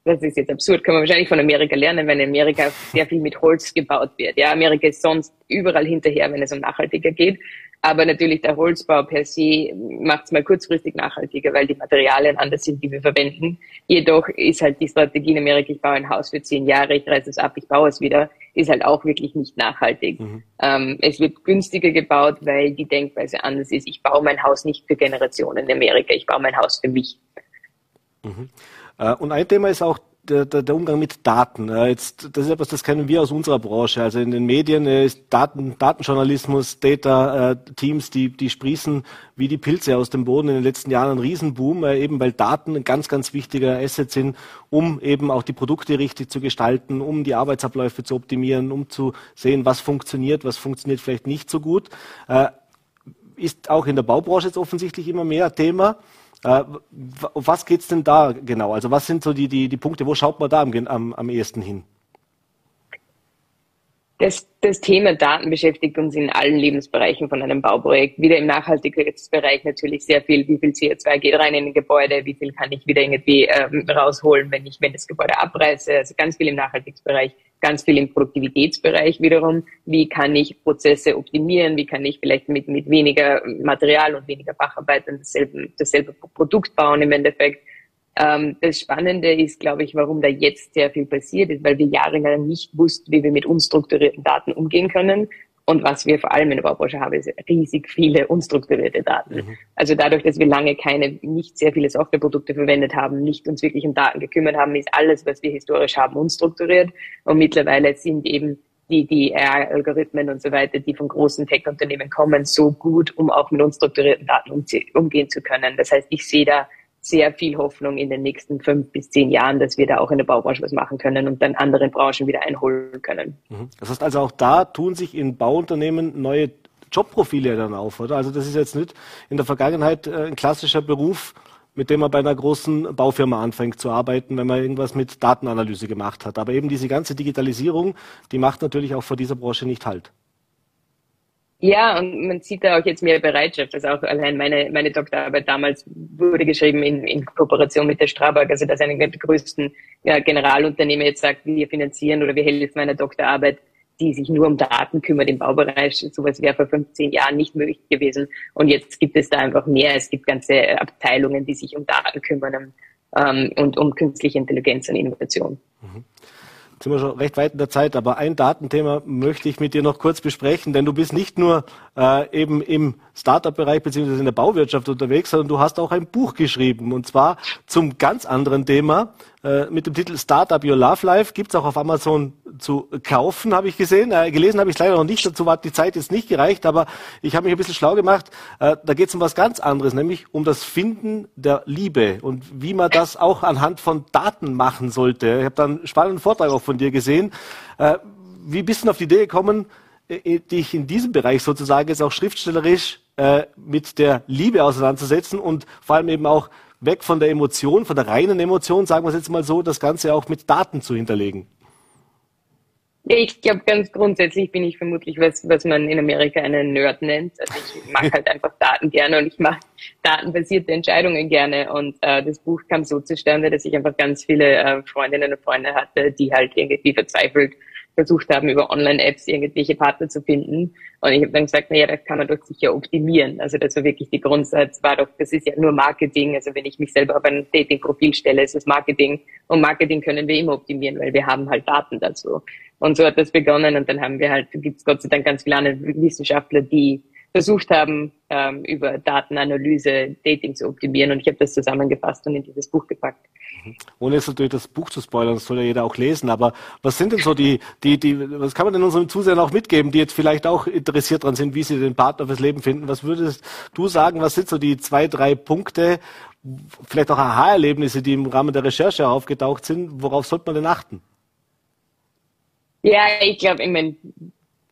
das ist jetzt absurd, kann man wahrscheinlich von Amerika lernen, wenn in Amerika sehr viel mit Holz gebaut wird. Ja, Amerika ist sonst überall hinterher, wenn es um nachhaltiger geht. Aber natürlich der Holzbau per se macht es mal kurzfristig nachhaltiger, weil die Materialien anders sind, die wir verwenden. Jedoch ist halt die Strategie in Amerika, ich baue ein Haus für zehn Jahre, ich reiße es ab, ich baue es wieder, ist halt auch wirklich nicht nachhaltig. Mhm. Ähm, es wird günstiger gebaut, weil die Denkweise anders ist. Ich baue mein Haus nicht für Generationen in Amerika, ich baue mein Haus für mich. Mhm. Äh, und ein Thema ist auch der, der, der Umgang mit Daten. Äh, jetzt, das ist etwas, das kennen wir aus unserer Branche. Also in den Medien ist Daten, Datenjournalismus, Data-Teams, äh, die, die sprießen wie die Pilze aus dem Boden in den letzten Jahren ein Riesenboom, eben weil Daten ein ganz, ganz wichtiger Asset sind, um eben auch die Produkte richtig zu gestalten, um die Arbeitsabläufe zu optimieren, um zu sehen, was funktioniert, was funktioniert vielleicht nicht so gut. Ist auch in der Baubranche jetzt offensichtlich immer mehr Thema. Äh, was geht es denn da genau? Also was sind so die, die, die Punkte, wo schaut man da am, am, am ehesten hin? Das, das Thema Daten beschäftigt uns in allen Lebensbereichen von einem Bauprojekt. Wieder im Nachhaltigkeitsbereich natürlich sehr viel. Wie viel CO2 geht rein in ein Gebäude? Wie viel kann ich wieder irgendwie ähm, rausholen, wenn ich, wenn das Gebäude abreiße? Also ganz viel im Nachhaltigkeitsbereich, ganz viel im Produktivitätsbereich wiederum. Wie kann ich Prozesse optimieren? Wie kann ich vielleicht mit, mit weniger Material und weniger Facharbeitern dasselbe, dasselbe Produkt bauen im Endeffekt? Ähm, das Spannende ist, glaube ich, warum da jetzt sehr viel passiert ist, weil wir jahrelang nicht wussten, wie wir mit unstrukturierten Daten umgehen können. Und was wir vor allem in der Baubranche haben, ist riesig viele unstrukturierte Daten. Mhm. Also dadurch, dass wir lange keine, nicht sehr viele Softwareprodukte verwendet haben, nicht uns wirklich um Daten gekümmert haben, ist alles, was wir historisch haben, unstrukturiert. Und mittlerweile sind eben die, die AI-Algorithmen und so weiter, die von großen Tech-Unternehmen kommen, so gut, um auch mit unstrukturierten Daten umgehen zu können. Das heißt, ich sehe da sehr viel Hoffnung in den nächsten fünf bis zehn Jahren, dass wir da auch in der Baubranche was machen können und dann andere Branchen wieder einholen können. Mhm. Das heißt also auch da tun sich in Bauunternehmen neue Jobprofile dann auf, oder? Also das ist jetzt nicht in der Vergangenheit äh, ein klassischer Beruf, mit dem man bei einer großen Baufirma anfängt zu arbeiten, wenn man irgendwas mit Datenanalyse gemacht hat. Aber eben diese ganze Digitalisierung, die macht natürlich auch vor dieser Branche nicht halt. Ja, und man sieht da auch jetzt mehr Bereitschaft. Also auch allein meine, meine Doktorarbeit damals wurde geschrieben in, in Kooperation mit der Strabag, also dass eine der größten ja, Generalunternehmen jetzt sagt, wir finanzieren oder wir helfen meiner Doktorarbeit, die sich nur um Daten kümmert im Baubereich. Sowas wäre vor 15 Jahren nicht möglich gewesen. Und jetzt gibt es da einfach mehr. Es gibt ganze Abteilungen, die sich um Daten kümmern ähm, und um künstliche Intelligenz und Innovation. Mhm. Sind wir schon recht weit in der Zeit, aber ein Datenthema möchte ich mit dir noch kurz besprechen, denn du bist nicht nur äh, eben im Startup-Bereich beziehungsweise in der Bauwirtschaft unterwegs, sondern du hast auch ein Buch geschrieben und zwar zum ganz anderen Thema äh, mit dem Titel Startup Your Love Life. Gibt's auch auf Amazon zu kaufen, habe ich gesehen. Äh, gelesen habe ich leider noch nicht, dazu hat die Zeit jetzt nicht gereicht, aber ich habe mich ein bisschen schlau gemacht. Äh, da geht es um was ganz anderes, nämlich um das Finden der Liebe und wie man das auch anhand von Daten machen sollte. Ich habe da einen spannenden Vortrag auch von dir gesehen. Äh, wie bist du auf die Idee gekommen, äh, dich in diesem Bereich sozusagen jetzt auch schriftstellerisch äh, mit der Liebe auseinanderzusetzen und vor allem eben auch weg von der Emotion, von der reinen Emotion, sagen wir es jetzt mal so, das Ganze auch mit Daten zu hinterlegen? Ja, ich glaube, ganz grundsätzlich bin ich vermutlich, was, was man in Amerika einen Nerd nennt. Also ich mag [LAUGHS] halt einfach Daten gerne und ich mache datenbasierte Entscheidungen gerne. Und äh, das Buch kam so zustande, dass ich einfach ganz viele äh, Freundinnen und Freunde hatte, die halt irgendwie verzweifelt versucht haben, über Online-Apps irgendwelche Partner zu finden. Und ich habe dann gesagt, naja, das kann man doch sicher optimieren. Also das war wirklich die Grundsatz, war doch, das ist ja nur Marketing. Also wenn ich mich selber auf ein Dating-Profil stelle, ist es Marketing. Und Marketing können wir immer optimieren, weil wir haben halt Daten dazu. Und so hat das begonnen. Und dann haben wir halt, gibt es Gott sei Dank ganz viele Wissenschaftler, die versucht haben, ähm, über Datenanalyse Dating zu optimieren. Und ich habe das zusammengefasst und in dieses Buch gepackt. Ohne jetzt natürlich das Buch zu spoilern, das soll ja jeder auch lesen, aber was sind denn so die, die, die, was kann man denn unseren Zusehern auch mitgeben, die jetzt vielleicht auch interessiert dran sind, wie sie den Partner fürs Leben finden? Was würdest du sagen, was sind so die zwei, drei Punkte, vielleicht auch Aha-Erlebnisse, die im Rahmen der Recherche aufgetaucht sind? Worauf sollte man denn achten? Ja, ich glaube, ich meine,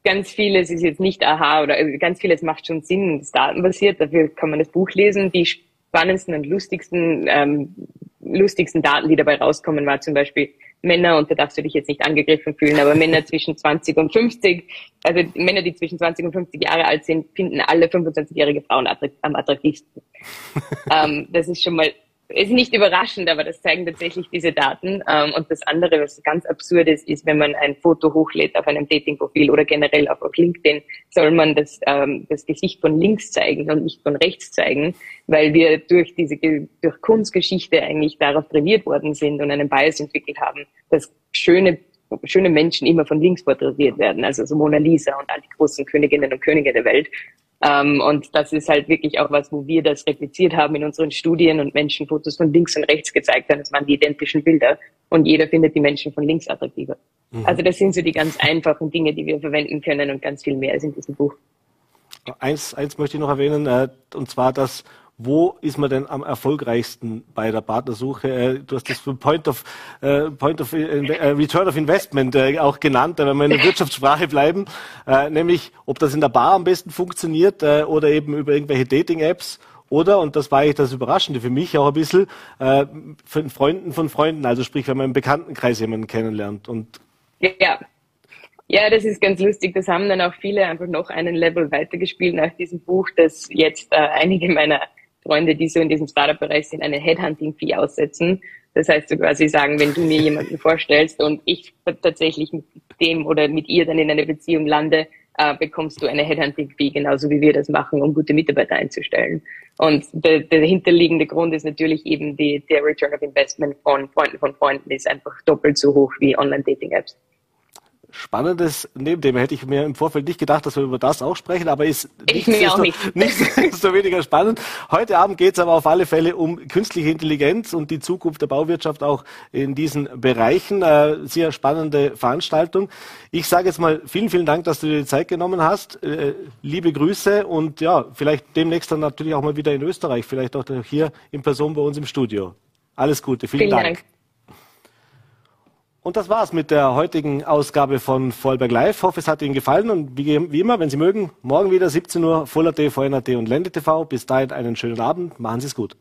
ganz vieles ist jetzt nicht aha oder äh, ganz vieles macht schon Sinn, das datenbasiert. Dafür kann man das Buch lesen. Die spannendsten und lustigsten, ähm, lustigsten Daten, die dabei rauskommen, war zum Beispiel Männer, und da darfst du dich jetzt nicht angegriffen fühlen, aber Männer [LAUGHS] zwischen 20 und 50, also Männer, die zwischen 20 und 50 Jahre alt sind, finden alle 25-jährige Frauen am attraktivsten. [LAUGHS] ähm, das ist schon mal ist nicht überraschend, aber das zeigen tatsächlich diese Daten. Ähm, und das andere, was ganz absurd ist, ist, wenn man ein Foto hochlädt auf einem Datingprofil oder generell auf LinkedIn, soll man das, ähm, das Gesicht von links zeigen und nicht von rechts zeigen, weil wir durch diese, durch Kunstgeschichte eigentlich darauf trainiert worden sind und einen Bias entwickelt haben, dass schöne schöne Menschen immer von links porträtiert werden, also so Mona Lisa und all die großen Königinnen und Könige der Welt. Ähm, und das ist halt wirklich auch was, wo wir das repliziert haben in unseren Studien und Menschen Fotos von links und rechts gezeigt haben. Das waren die identischen Bilder. Und jeder findet die Menschen von links attraktiver. Mhm. Also das sind so die ganz einfachen Dinge, die wir verwenden können und ganz viel mehr ist in diesem Buch. Eins, eins möchte ich noch erwähnen, äh, und zwar das wo ist man denn am erfolgreichsten bei der Partnersuche? Äh, du hast das Point of, äh, Point of äh, Return of Investment auch genannt, wenn wir in der [LAUGHS] Wirtschaftssprache bleiben, nämlich ob das in der Bar am besten funktioniert oder eben über irgendwelche Dating-Apps oder, und das war eigentlich das Überraschende für mich auch ein bisschen, von Freunden von Freunden, also sprich, wenn man im Bekanntenkreis jemanden kennenlernt. Und ja, ja, das ist ganz lustig. Das haben dann auch viele einfach noch einen Level weitergespielt nach diesem Buch, dass jetzt äh, einige meiner Freunde, die so in diesem Startup-Bereich sind, eine Headhunting-Fee aussetzen. Das heißt, so quasi sagen, wenn du mir jemanden vorstellst und ich tatsächlich mit dem oder mit ihr dann in eine Beziehung lande, äh, bekommst du eine Headhunting-Fee, genauso wie wir das machen, um gute Mitarbeiter einzustellen. Und der, der hinterliegende Grund ist natürlich eben die, der Return of Investment von Freunden von Freunden ist einfach doppelt so hoch wie Online-Dating-Apps spannendes Nebenthema. Hätte ich mir im Vorfeld nicht gedacht, dass wir über das auch sprechen, aber ist [LAUGHS] nicht, so, nicht. nicht so weniger spannend. Heute Abend geht es aber auf alle Fälle um künstliche Intelligenz und die Zukunft der Bauwirtschaft auch in diesen Bereichen. Äh, sehr spannende Veranstaltung. Ich sage jetzt mal vielen, vielen Dank, dass du dir die Zeit genommen hast. Äh, liebe Grüße und ja, vielleicht demnächst dann natürlich auch mal wieder in Österreich, vielleicht auch hier in Person bei uns im Studio. Alles Gute, vielen, vielen Dank. Dank. Und das war's mit der heutigen Ausgabe von Vollberg Live. Ich hoffe, es hat Ihnen gefallen und wie, wie immer, wenn Sie mögen, morgen wieder 17 Uhr Voller TV, NRT und Lende TV. Bis dahin einen schönen Abend. Machen Sie es gut.